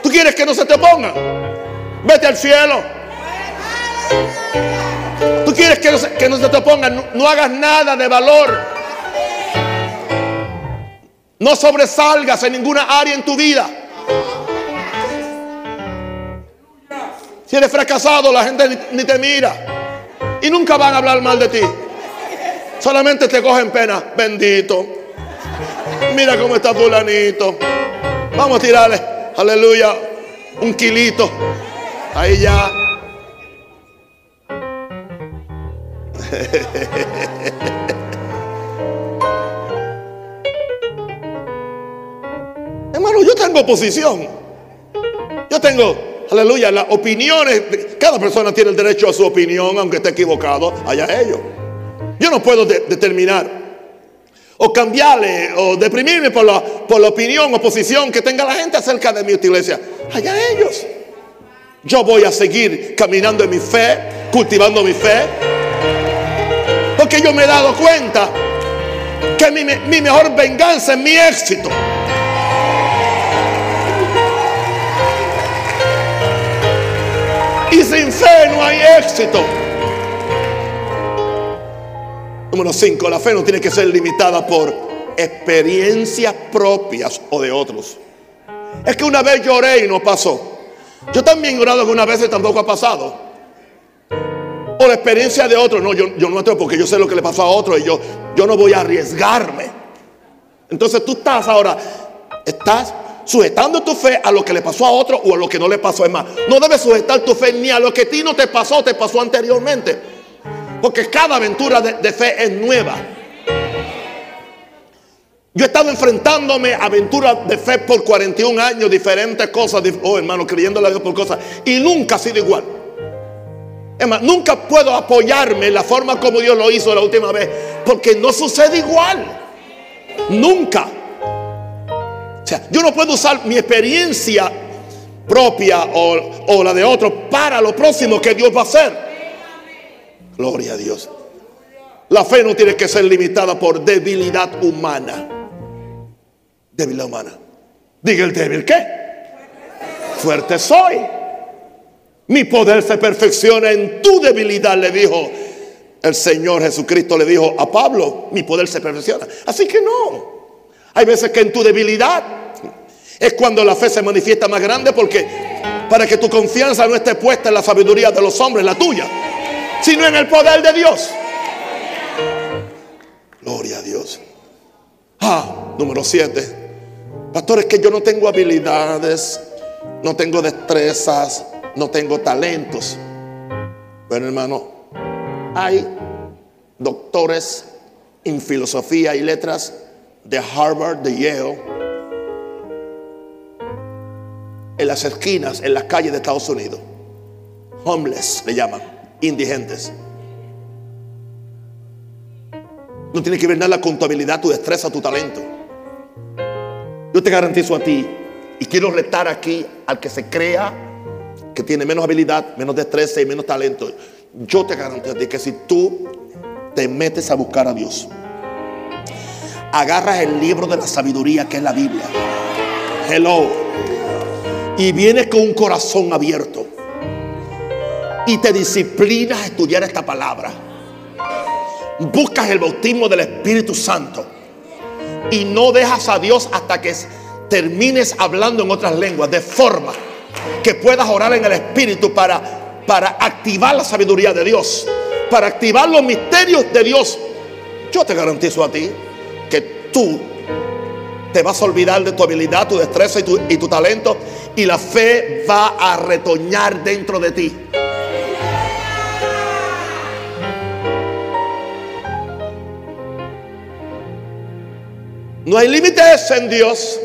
¿Tú quieres que no se te opongan? Vete al cielo. ¿Tú quieres que no se, que no se te opongan? No, no hagas nada de valor. No sobresalgas en ninguna área en tu vida. Si eres fracasado, la gente ni te mira. Y nunca van a hablar mal de ti. Solamente te cogen pena. Bendito. Mira cómo está fulanito. Vamos a tirarle, aleluya, un kilito. Ahí ya. Hermano, yo tengo oposición. Yo tengo, aleluya, las opiniones. Cada persona tiene el derecho a su opinión, aunque esté equivocado, allá ellos. Yo no puedo de, determinar o cambiarle o deprimirme por la, por la opinión o posición que tenga la gente acerca de mi iglesia. Allá ellos. Yo voy a seguir caminando en mi fe, cultivando mi fe. Porque yo me he dado cuenta que mi, mi mejor venganza es mi éxito. Y sin fe no hay éxito. Número 5, la fe no tiene que ser limitada por experiencias propias o de otros. Es que una vez lloré y no pasó. Yo también he llorado algunas veces y tampoco ha pasado. O la experiencia de otros. No, yo, yo no entro porque yo sé lo que le pasó a otro y yo, yo no voy a arriesgarme. Entonces tú estás ahora, estás sujetando tu fe a lo que le pasó a otro o a lo que no le pasó. Es más, no debes sujetar tu fe ni a lo que a ti no te pasó, te pasó anteriormente. Porque cada aventura de, de fe es nueva. Yo he estado enfrentándome a aventuras de fe por 41 años, diferentes cosas, oh hermano, creyéndole a Dios por cosas, y nunca ha sido igual. Es más, nunca puedo apoyarme en la forma como Dios lo hizo la última vez, porque no sucede igual. Nunca. Yo no puedo usar mi experiencia propia o, o la de otro para lo próximo que Dios va a hacer. Gloria a Dios. La fe no tiene que ser limitada por debilidad humana. Debilidad humana. Diga el débil, ¿qué? Fuerte soy. Mi poder se perfecciona en tu debilidad, le dijo el Señor Jesucristo, le dijo a Pablo, mi poder se perfecciona. Así que no. Hay veces que en tu debilidad es cuando la fe se manifiesta más grande porque para que tu confianza no esté puesta en la sabiduría de los hombres, la tuya sino en el poder de Dios. Gloria a Dios. Ah, número siete. Pastor, es que yo no tengo habilidades, no tengo destrezas, no tengo talentos. Bueno, hermano, hay doctores en filosofía y letras de Harvard, de Yale, en las esquinas, en las calles de Estados Unidos. Homeless le llaman indigentes. No tiene que ver nada con tu habilidad, tu destreza, tu talento. Yo te garantizo a ti, y quiero retar aquí al que se crea que tiene menos habilidad, menos destreza y menos talento. Yo te garantizo a ti que si tú te metes a buscar a Dios, agarras el libro de la sabiduría que es la Biblia. Hello. Y vienes con un corazón abierto y te disciplinas a estudiar esta palabra, buscas el bautismo del Espíritu Santo y no dejas a Dios hasta que termines hablando en otras lenguas, de forma que puedas orar en el Espíritu para, para activar la sabiduría de Dios, para activar los misterios de Dios. Yo te garantizo a ti que tú te vas a olvidar de tu habilidad, tu destreza y tu, y tu talento y la fe va a retoñar dentro de ti. No hay límites en Dios,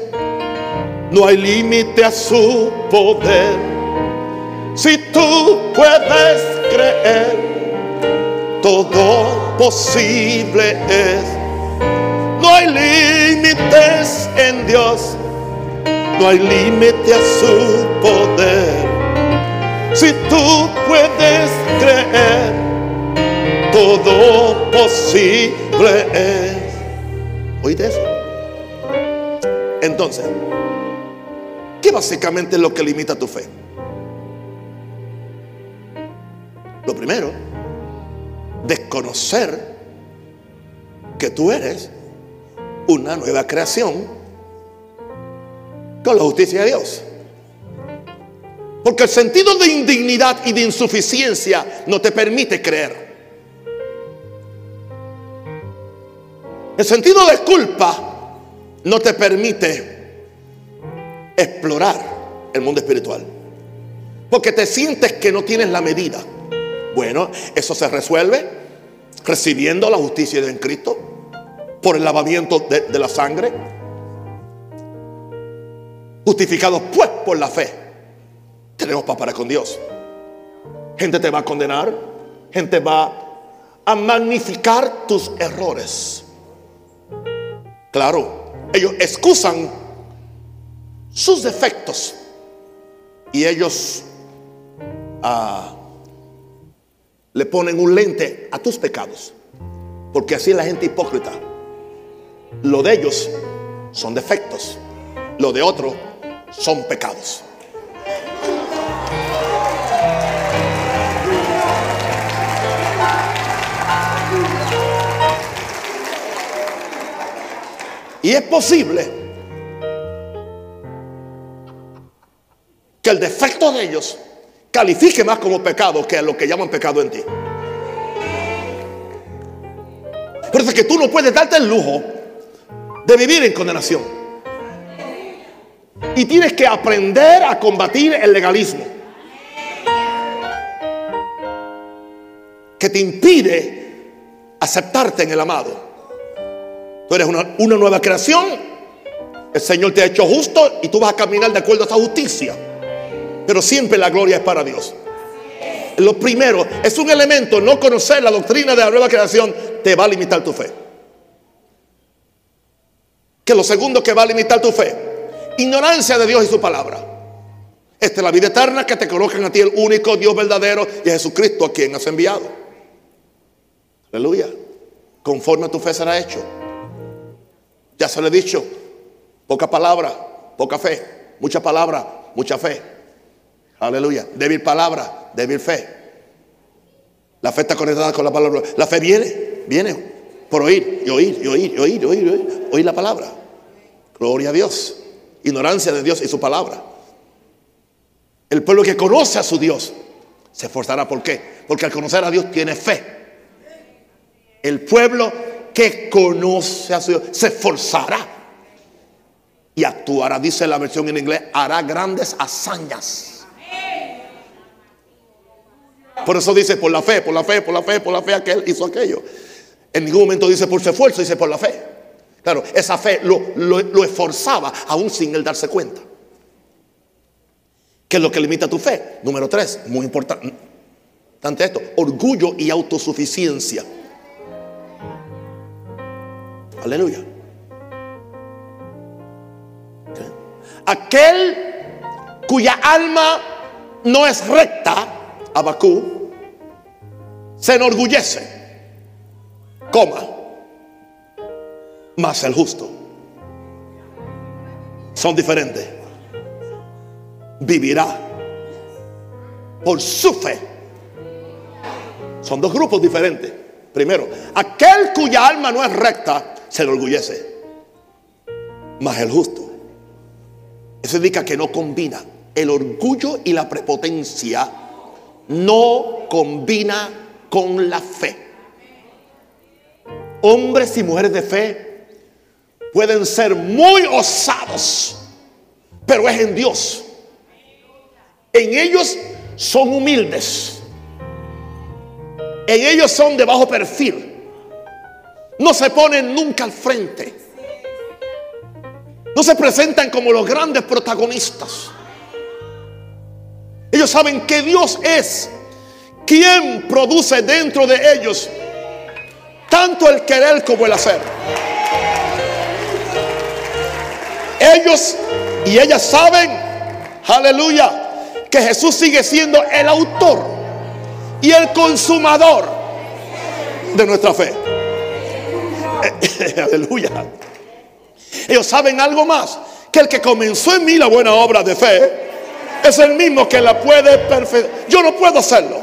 no hay límite a su poder. Si tú puedes creer, todo posible es. No hay límites en Dios, no hay límite a su poder. Si tú puedes creer, todo posible es. ¿Oíste eso? Entonces, ¿qué básicamente es lo que limita tu fe? Lo primero, desconocer que tú eres una nueva creación con la justicia de Dios. Porque el sentido de indignidad y de insuficiencia no te permite creer. El sentido de culpa no te permite explorar el mundo espiritual. Porque te sientes que no tienes la medida. Bueno, eso se resuelve recibiendo la justicia de Cristo por el lavamiento de, la sangre. Justificados pues por la fe. Tenemos paz para con Dios. Gente te va a condenar. Gente va a magnificar tus errores. Claro, ellos excusan sus defectos y ellos ah, le ponen un lente a tus pecados. Porque así la gente hipócrita. Lo de ellos son defectos, lo de otro son pecados. Y es posible que el defecto de ellos califique más como pecado que lo que llaman pecado en ti. Por eso es que tú no puedes darte el lujo de vivir en condenación. Y tienes que aprender a combatir el legalismo. Que te impide aceptarte en el amado. Tú eres una, nueva creación. El Señor te ha hecho justo y tú vas a caminar de acuerdo a esa justicia. Pero siempre la gloria es para Dios. Lo primero es un elemento, no conocer la doctrina de la nueva creación te va a limitar tu fe. Que lo segundo que va a limitar tu fe, ignorancia de Dios y su palabra. Esta es la vida eterna que te colocan a ti el único Dios verdadero y a Jesucristo a quien has enviado. Aleluya. Conforme a tu fe será hecho. Ya se lo he dicho. Poca palabra, poca fe. Mucha palabra, mucha fe. Aleluya. Débil palabra, débil fe. La fe está conectada con la palabra. La fe viene, viene por oír y oír y oír y oír y oír, y oír, oír la palabra. Gloria a Dios. Ignorancia de Dios y su palabra. El pueblo que conoce a su Dios se esforzará. ¿Por qué? Porque al conocer a Dios tiene fe. El pueblo que conoce a su Dios se esforzará y actuará, dice la versión en inglés, hará grandes hazañas. Por eso dice por la fe, por la fe, por la fe, por la fe, aquel hizo aquello. En ningún momento dice por su esfuerzo, dice por la fe. Claro, esa fe lo, lo, esforzaba aún sin él darse cuenta. ¿Qué es lo que limita tu fe? Número tres, muy importante esto, orgullo y autosuficiencia. Aleluya. Aquel cuya alma no es recta, Abacú, se enorgullece, coma, más el justo. Son diferentes. vivirá por su fe. Son dos grupos diferentes. Primero, aquel cuya alma no es recta se enorgullece. Mas el justo. Eso indica que no combina. El orgullo y la prepotencia no combina con la fe. Hombres y mujeres de fe pueden ser muy osados, pero es en Dios. En ellos son humildes. En ellos son de bajo perfil. No se ponen nunca al frente. No se presentan como los grandes protagonistas. Ellos saben que Dios es quien produce dentro de ellos tanto el querer como el hacer. Ellos y ellas saben, aleluya, que Jesús sigue siendo el autor y el consumador de nuestra fe. Aleluya. Ellos saben algo más, que el que comenzó en mí la buena obra de fe es el mismo que la puede perfeccionar. Yo no puedo hacerlo.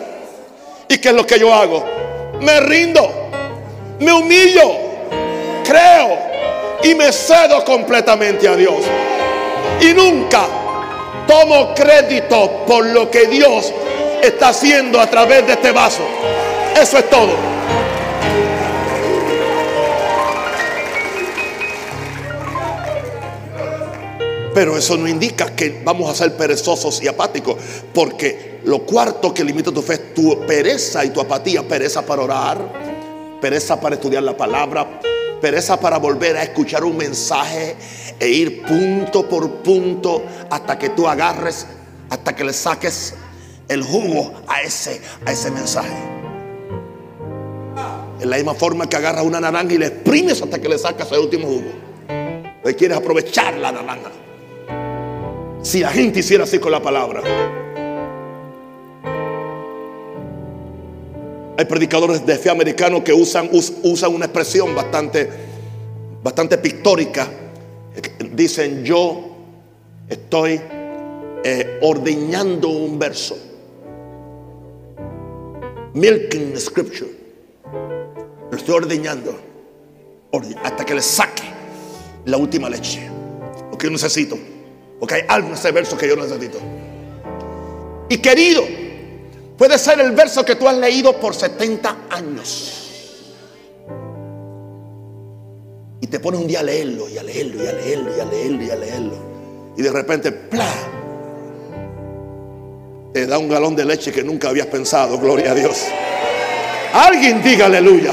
¿Y qué es lo que yo hago? Me rindo, me humillo, creo y me cedo completamente a Dios. Y nunca tomo crédito por lo que Dios está haciendo a través de este vaso. Eso es todo. Pero eso no indica que vamos a ser perezosos y apáticos, porque lo cuarto que limita tu fe es tu pereza y tu apatía, pereza para orar, pereza para estudiar la palabra, pereza para volver a escuchar un mensaje e ir punto por punto hasta que tú agarres, hasta que le saques el jugo a ese, a ese mensaje. En la misma forma que agarras una naranja y le exprimes hasta que le sacas el último jugo. Hoy quieres aprovechar la naranja. Si la gente hiciera así con la palabra. Hay predicadores de fe americanos que usan, usan una expresión bastante, bastante pictórica. Dicen yo estoy eh, ordeñando un verso. Milking the scripture. Lo estoy ordeñando. Hasta que le saque la última leche. Lo que yo necesito. Porque hay algo en ese verso que yo necesito. Y querido, puede ser el verso que tú has leído por 70 años. Y te pones un día a leerlo y a leerlo y a leerlo y a leerlo y a leerlo. Y de repente, ¡plá! Te da un galón de leche que nunca habías pensado, gloria a Dios. Alguien diga aleluya.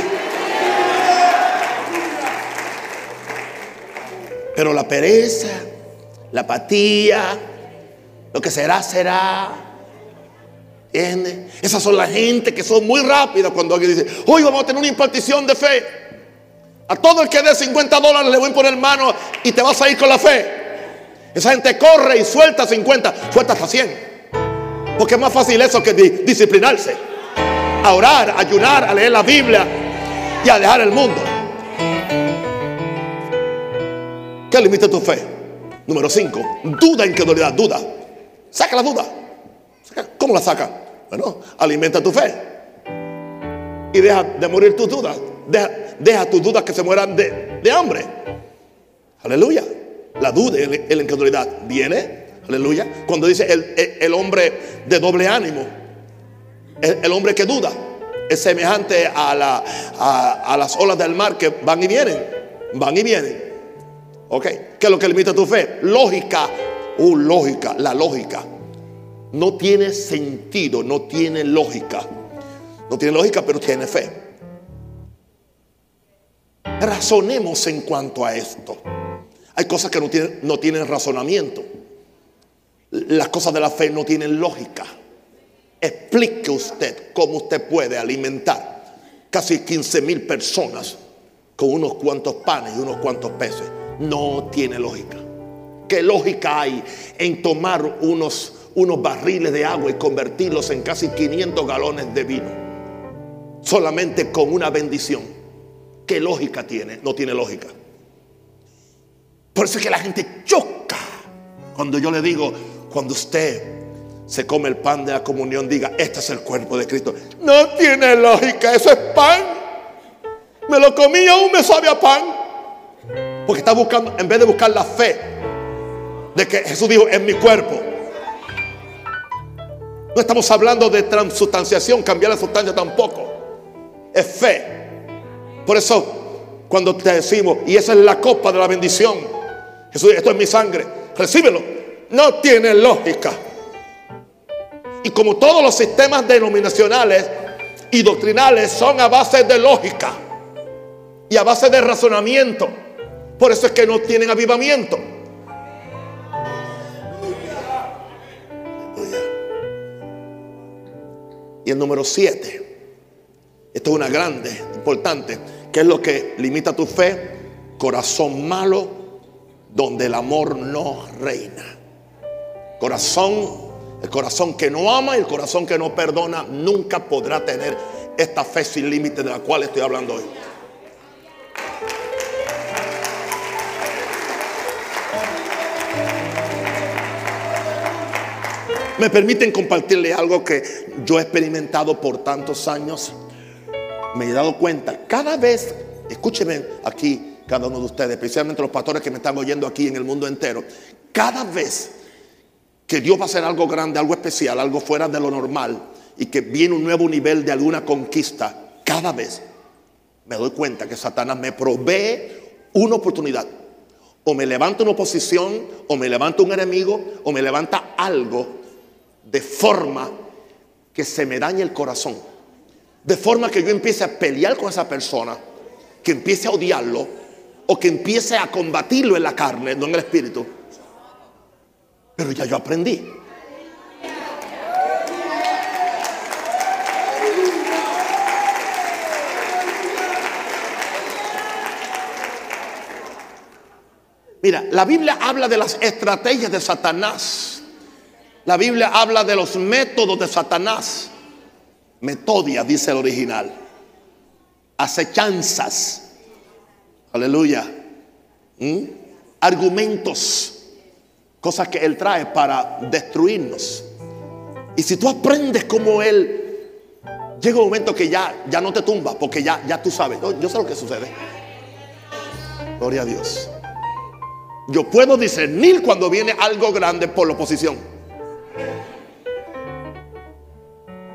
Pero la pereza la apatía, lo que será, será. ¿Entiendes? Esas son la gente que son muy rápidas cuando alguien dice, hoy vamos a tener una impartición de fe. A todo el que dé 50 dólares le voy a poner mano y te vas a ir con la fe. Esa gente corre y suelta 50, suelta hasta 100. Porque es más fácil eso que disciplinarse. A orar, a ayunar, a leer la Biblia y a dejar el mundo. ¿Qué limita tu fe? Número 5, duda incredulidad, duda. Saca la duda. ¿Cómo la saca? Bueno, alimenta tu fe. Y deja de morir tus dudas. Deja, tus dudas que se mueran de, hambre. Aleluya. La duda y la incredulidad viene. Aleluya. Cuando dice el, hombre de doble ánimo. El, hombre que duda. Es semejante a, la, a las olas del mar que van y vienen. Van y vienen. ¿Ok? ¿Qué es lo que limita tu fe? Lógica. Uh, lógica, la lógica. No tiene sentido, no tiene lógica. No tiene lógica, pero tiene fe. Razonemos en cuanto a esto. Hay cosas que no tienen, razonamiento. Las cosas de la fe no tienen lógica. Explique usted cómo usted puede alimentar casi 15 mil personas con unos cuantos panes y unos cuantos peces no tiene lógica. ¿Qué lógica hay en tomar unos, unos barriles de agua y convertirlos en casi 500 galones de vino? Solamente con una bendición. ¿Qué lógica tiene? No tiene lógica. Por eso es que la gente choca cuando yo le digo, cuando usted se come el pan de la comunión, diga, este es el cuerpo de Cristo. No tiene lógica, eso es pan. Me lo comí y aún me sabe a pan. Porque está buscando, en vez de buscar la fe de que Jesús dijo, en mi cuerpo. No estamos hablando de transustanciación, cambiar la sustancia tampoco. Es fe. Por eso, cuando te decimos, y esa es la copa de la bendición, Jesús, esto es mi sangre, recíbelo. No tiene lógica. Y como todos los sistemas denominacionales y doctrinales son a base de lógica y a base de razonamiento, por eso es que no tienen avivamiento. Y el número siete, esto es una grande, importante, que es lo que limita tu fe, corazón malo donde el amor no reina. Corazón el corazón que no ama y el corazón que no perdona nunca podrá tener esta fe sin límite de la cual estoy hablando hoy. Me permiten compartirle algo que yo he experimentado por tantos años. Me he dado cuenta, cada vez, escúcheme aquí, cada uno de ustedes, especialmente los pastores que me están oyendo aquí en el mundo entero, cada vez que Dios va a hacer algo grande, algo especial, algo fuera de lo normal y que viene un nuevo nivel de alguna conquista, cada vez me doy cuenta que Satanás me provee una oportunidad. O me levanta una oposición, o me levanta un enemigo, o me levanta algo de forma que se me dañe el corazón. De forma que yo empiece a pelear con esa persona, que empiece a odiarlo, o que empiece a combatirlo en la carne, no en el espíritu pero ya yo aprendí. Mira, la Biblia habla de las estrategias de Satanás. La Biblia habla de los métodos de Satanás. Metodia, dice el original. Acechanzas. Aleluya. ¿Mm? Argumentos cosas que Él trae para destruirnos. Y si tú aprendes como Él, llega un momento que ya, ya no te tumba, porque ya, ya tú sabes. Yo, sé lo que sucede. Gloria a Dios. Yo puedo discernir cuando viene algo grande por la oposición.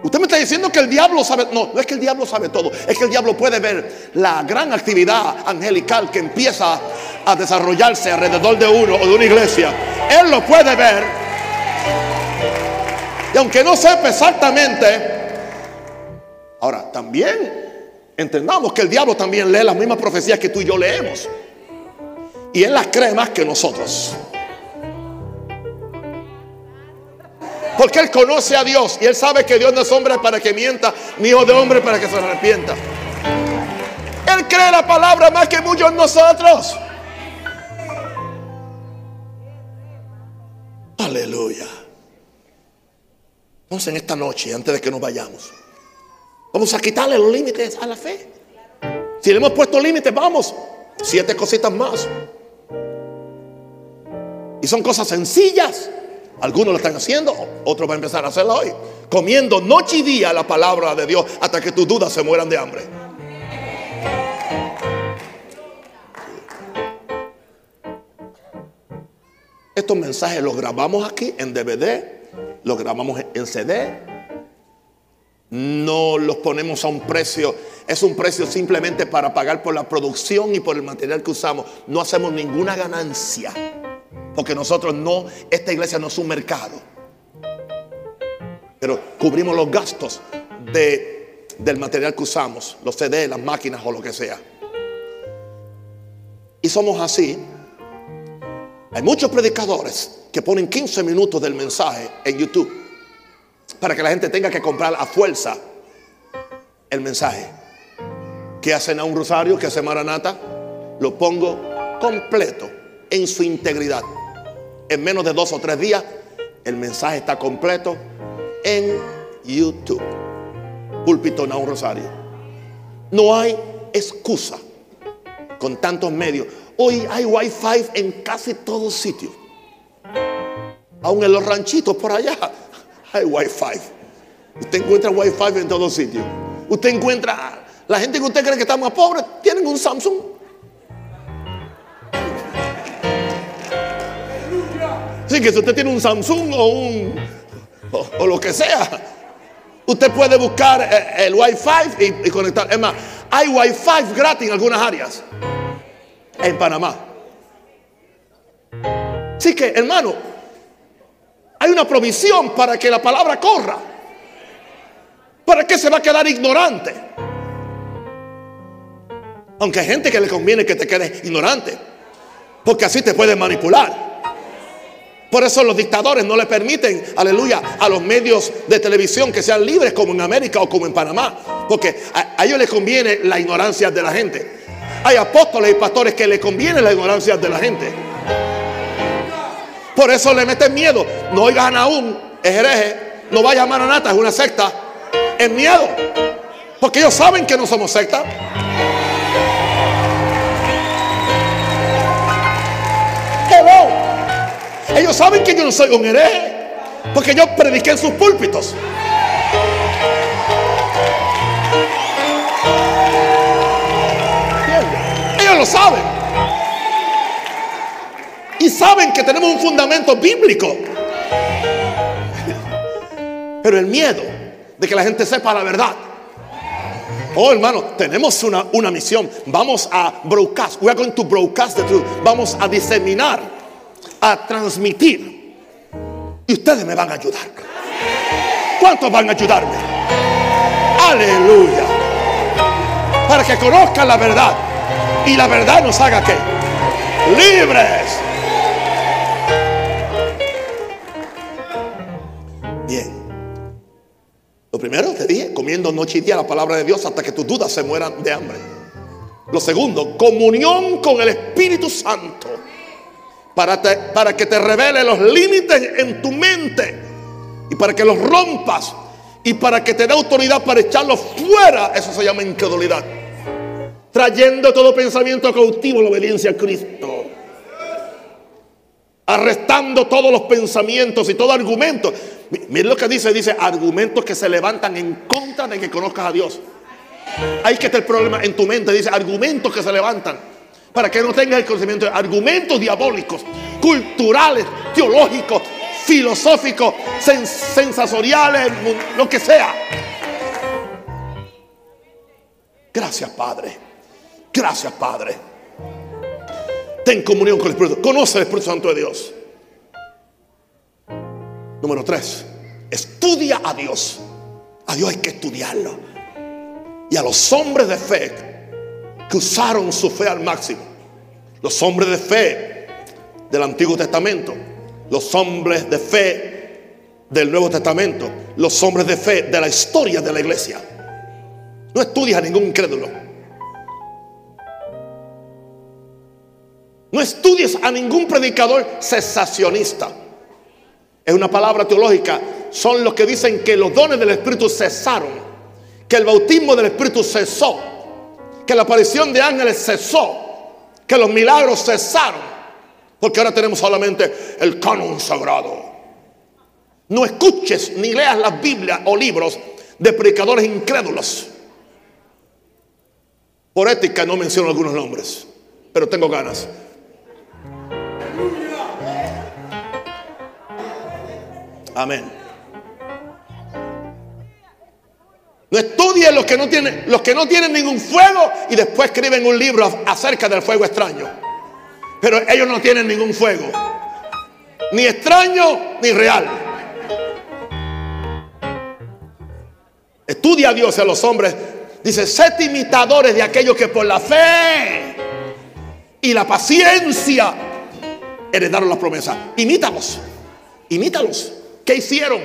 Usted me está diciendo que el diablo sabe. No, no es que el diablo sabe todo. Es que el diablo puede ver la gran actividad angelical que empieza a desarrollarse alrededor de uno o de una iglesia. Él lo puede ver. Y aunque no sepa exactamente. Ahora, también entendamos que el diablo también lee las mismas profecías que tú y yo leemos. Y él las cree más que nosotros. Porque Él conoce a Dios y Él sabe que Dios no es hombre para que mienta, ni hijo de hombre para que se arrepienta. Él cree la palabra más que muchos nosotros. Aleluya. Vamos en esta noche, antes de que nos vayamos, vamos a quitarle los límites a la fe. Si le hemos puesto límites, vamos. Siete cositas más. Y son cosas sencillas. Algunos lo están haciendo, otros van a empezar a hacerlo hoy. Comiendo noche y día la palabra de Dios hasta que tus dudas se mueran de hambre. Estos mensajes los grabamos aquí en DVD, los grabamos en CD. No los ponemos a un precio, es un precio simplemente para pagar por la producción y por el material que usamos. No hacemos ninguna ganancia. Porque nosotros no, esta iglesia no es un mercado. Pero cubrimos los gastos de, del material que usamos, los CD, las máquinas o lo que sea. Y somos así. Hay muchos predicadores que ponen 15 minutos del mensaje en YouTube para que la gente tenga que comprar a fuerza el mensaje. ¿Qué hacen a un rosario? ¿Qué hace Maranata? Lo pongo completo en su integridad en menos de dos o tres días, el mensaje está completo en YouTube. Púlpito un Rosario. No hay excusa con tantos medios. Hoy hay wifi en casi todos sitios. Aún en los ranchitos por allá hay wifi. Usted encuentra wifi en todos sitios. Usted encuentra, la gente que usted cree que está más pobre, tienen un Samsung. Que si usted tiene un Samsung o un o, lo que sea, usted puede buscar eh, el, Wi-Fi y, y, conectar. Es más, hay Wi-Fi gratis en algunas áreas en Panamá. Así que, hermano, hay una provisión para que la palabra corra. ¿Para qué se va a quedar ignorante? Aunque hay gente que le conviene que te quedes ignorante. Porque así te pueden manipular. Por eso los dictadores no le permiten, aleluya, a los medios de televisión que sean libres como en América o como en Panamá. Porque a, ellos les conviene la ignorancia de la gente. Hay apóstoles y pastores que les conviene la ignorancia de la gente. Por eso le meten miedo. No oigan aún, es hereje. No vaya a Maranata, es una secta. Es miedo. Porque ellos saben que no somos secta. Ellos saben que yo no soy un hereje. Porque yo prediqué en sus púlpitos. Ellos lo saben. Y saben que tenemos un fundamento bíblico. Pero el miedo de que la gente sepa la verdad. Oh, hermano, tenemos una, una misión. Vamos a broadcast. We are going to broadcast the truth. Vamos a diseminar, a transmitir. Y ustedes me van a ayudar. ¿Cuántos van a ayudarme? Aleluya. Para que conozcan la verdad. Y la verdad nos haga que libres. Lo primero te dije, comiendo noche y día la palabra de Dios hasta que tus dudas se mueran de hambre. Lo segundo, comunión con el Espíritu Santo para, que te revele los límites en tu mente y para que los rompas y para que te dé autoridad para echarlos fuera. Eso se llama incredulidad. Trayendo todo pensamiento cautivo a la obediencia a Cristo arrestando todos los pensamientos y todo argumento. Mira lo que dice, dice argumentos que se levantan en contra de que conozcas a Dios. Hay que tener problema en tu mente, dice argumentos que se levantan para que no tengas el conocimiento de argumentos diabólicos, culturales, teológicos, filosóficos, sensoriales, lo que sea. Gracias, Padre. Gracias, Padre. Ten comunión con el Espíritu. Conoce el Espíritu Santo de Dios. Número tres, estudia a Dios. A Dios hay que estudiarlo. Y a los hombres de fe que usaron su fe al máximo. Los hombres de fe del Antiguo Testamento. Los hombres de fe del Nuevo Testamento. Los hombres de fe de la historia de la iglesia. No estudia a ningún incrédulo. No estudies a ningún predicador cesacionista. Es una palabra teológica. Son los que dicen que los dones del Espíritu cesaron. Que el bautismo del Espíritu cesó. Que la aparición de ángeles cesó. Que los milagros cesaron. Porque ahora tenemos solamente el canon sagrado. No escuches ni leas las Biblias o libros de predicadores incrédulos. Por ética no menciono algunos nombres, pero tengo ganas. Amén. No estudien los que no tienen, los que no tienen ningún fuego y después escriben un libro acerca del fuego extraño. Pero ellos no tienen ningún fuego. Ni extraño ni real. Estudia a Dios a los hombres. Dice, sed imitadores de aquellos que por la fe y la paciencia heredaron las promesas. Imítalos. Imítalos. ¿Qué hicieron?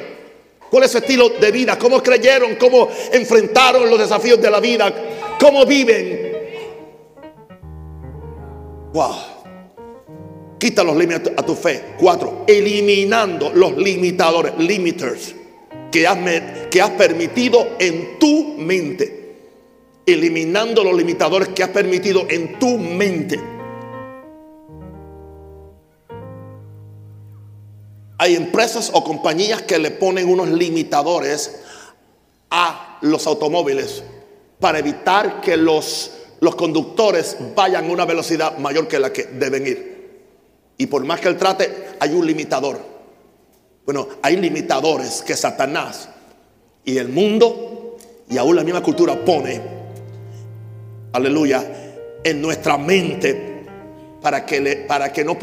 ¿Cuál es su estilo de vida? ¿Cómo creyeron? ¿Cómo enfrentaron los desafíos de la vida? ¿Cómo viven? Wow. Quita los límites a tu fe. Cuatro. Eliminando los limitadores, limiters, que has, que has permitido en tu mente. Eliminando los limitadores que has permitido en tu mente. Hay empresas o compañías que le ponen unos limitadores a los automóviles para evitar que los, los conductores vayan a una velocidad mayor que la que deben ir. Y por más que él trate, hay un limitador. Bueno, hay limitadores que Satanás y el mundo y aún la misma cultura pone, aleluya, en nuestra mente para que, le, para que, no,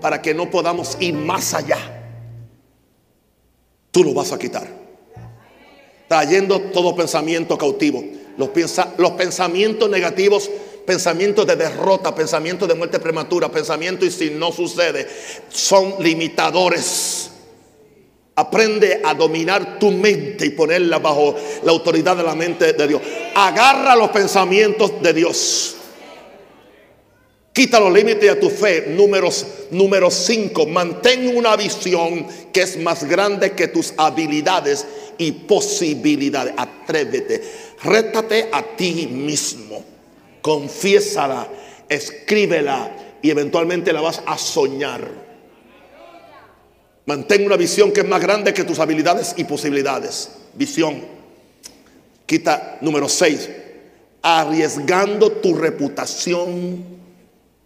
para que no podamos ir más allá. Tú lo vas a quitar. Trayendo todo pensamiento cautivo. Los, los pensamientos negativos, pensamientos de derrota, pensamientos de muerte prematura, pensamientos y si no sucede, son limitadores. Aprende a dominar tu mente y ponerla bajo la autoridad de la mente de Dios. Agarra los pensamientos de Dios. Quita los límites a tu fe. Número 5. Mantén una visión que es más grande que tus habilidades y posibilidades. Atrévete. Rétate a ti mismo. Confiésala. Escríbela. Y eventualmente la vas a soñar. Mantén una visión que es más grande que tus habilidades y posibilidades. Visión. Quita número 6. Arriesgando tu reputación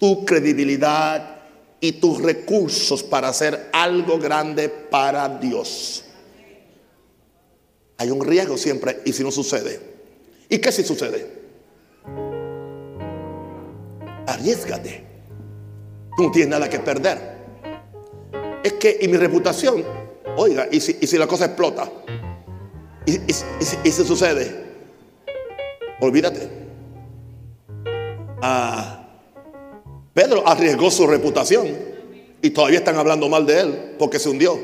tu credibilidad y tus recursos para hacer algo grande para Dios. Hay un riesgo siempre y si no sucede. ¿Y qué si sucede? Arriesgate. Tú no tienes nada que perder. Es que, y mi reputación, oiga, y si, y si la cosa explota, y, y si sucede, olvídate. Ah, Pedro arriesgó su reputación y todavía están hablando mal de él porque se hundió.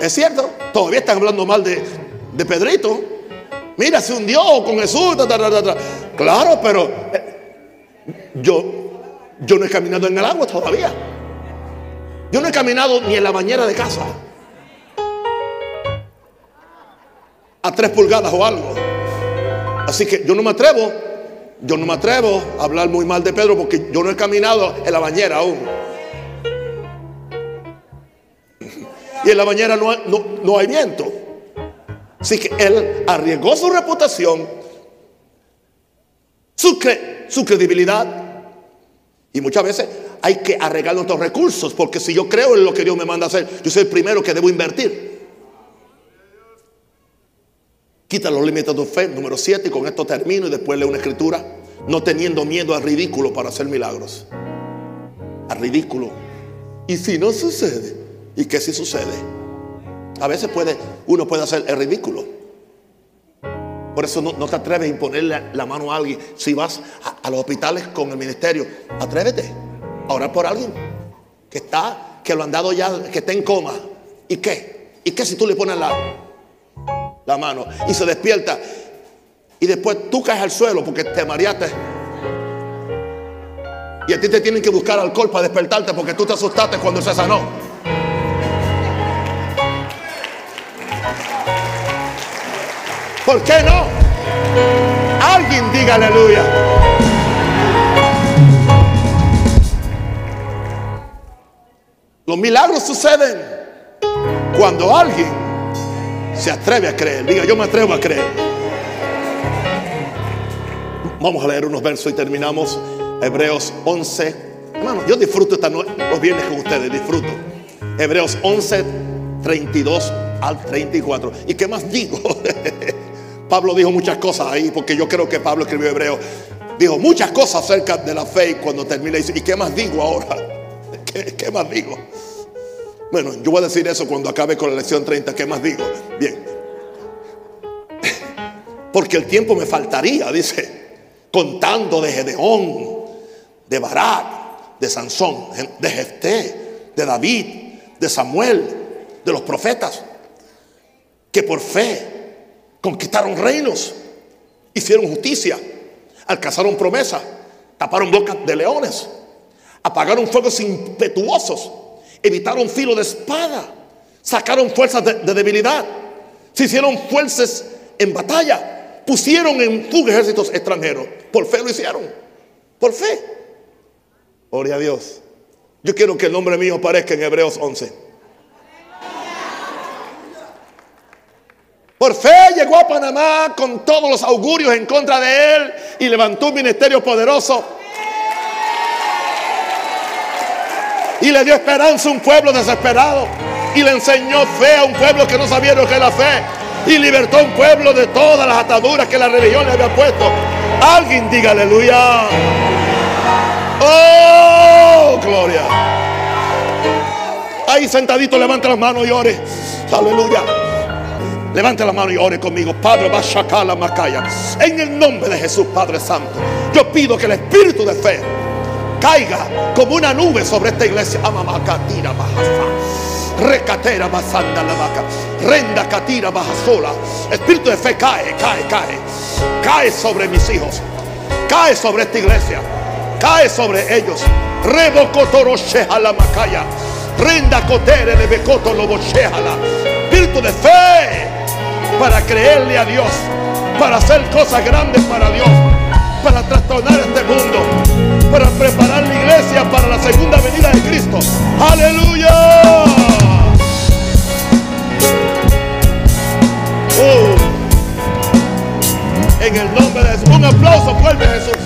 Es cierto, todavía están hablando mal de, Pedrito. Mira, se hundió con Jesús. claro, pero eh, yo, yo no he caminado en el agua todavía. Yo no he caminado ni en la bañera de casa. A tres pulgadas o algo. Así que yo no me atrevo, yo no me atrevo a hablar muy mal de Pedro porque yo no he caminado en la bañera aún. Y en la bañera no, no, hay viento. Así que él arriesgó su reputación, su, su credibilidad. Y muchas veces hay que arreglar nuestros recursos, porque si yo creo en lo que Dios me manda a hacer, yo soy el primero que debo invertir. Quita los límites de tu fe. Número 7, y con esto termino y después leo una escritura. No teniendo miedo al ridículo para hacer milagros. Al ridículo. Y si no sucede, ¿y qué si sucede? A veces puede, uno puede hacer el ridículo. Por eso no, te atreves a imponerle la mano a alguien. Si vas a, los hospitales con el ministerio, atrévete a orar por alguien que está, que lo han dado ya, que está en coma. ¿Y qué? ¿Y qué si tú le pones la, mano y se despierta. Y después tú caes al suelo porque te mareaste. Y a ti te tienen que buscar alcohol para despertarte porque tú te asustaste cuando se sanó. ¿Por qué no? Alguien diga aleluya. Los milagros suceden cuando alguien se atreve a creer. Diga, yo me atrevo a creer. Vamos a leer unos versos y terminamos. Hebreos 11. Hermano, yo disfruto esta los viernes con ustedes, disfruto. Hebreos 11, 32 al 34. ¿Y qué más digo? Pablo dijo muchas cosas ahí, porque yo creo que Pablo escribió Hebreo. Dijo muchas cosas acerca de la fe y cuando termina dice, ¿y qué más digo ahora? qué más digo? Bueno, yo voy a decir eso cuando acabe con la lección 30. ¿Qué más digo? Bien. Porque el tiempo me faltaría, dice, contando de Gedeón, de Barak, de Sansón, de Jefté, de David, de Samuel, de los profetas, que por fe conquistaron reinos, hicieron justicia, alcanzaron promesa, taparon bocas de leones, apagaron fuegos impetuosos evitaron filo de espada, sacaron fuerzas de, debilidad, se hicieron fuerzas en batalla, pusieron en fuga ejércitos extranjeros. Por fe lo hicieron, por fe. Gloria a Dios. Yo quiero que el nombre mío aparezca en Hebreos 11. Por fe llegó a Panamá con todos los augurios en contra de él y levantó un ministerio poderoso. Y le dio esperanza a un pueblo desesperado. Y le enseñó fe a un pueblo que no sabía lo que era fe. Y libertó a un pueblo de todas las ataduras que la religión le había puesto. Alguien diga aleluya. Oh, gloria. Ahí sentadito, levanta las manos y ore. Aleluya. Levante la mano y ore conmigo. Padre, va a la macaya. En el nombre de Jesús, Padre Santo, yo pido que el espíritu de fe caiga como una nube sobre esta iglesia. Amamakatira bajafa. Recatera basanda la vaca. Renda catira sola. Espíritu de fe cae, cae, cae. Cae sobre mis hijos. Cae sobre esta iglesia. Cae sobre ellos. a la macaya. Renda cotere le becoto lo Espíritu de fe para creerle a Dios. Para hacer cosas grandes para Dios para trastornar este mundo, para preparar la iglesia para la segunda venida de Cristo. Aleluya. Uh. En el nombre de Jesús. Un aplauso fuerte a Jesús.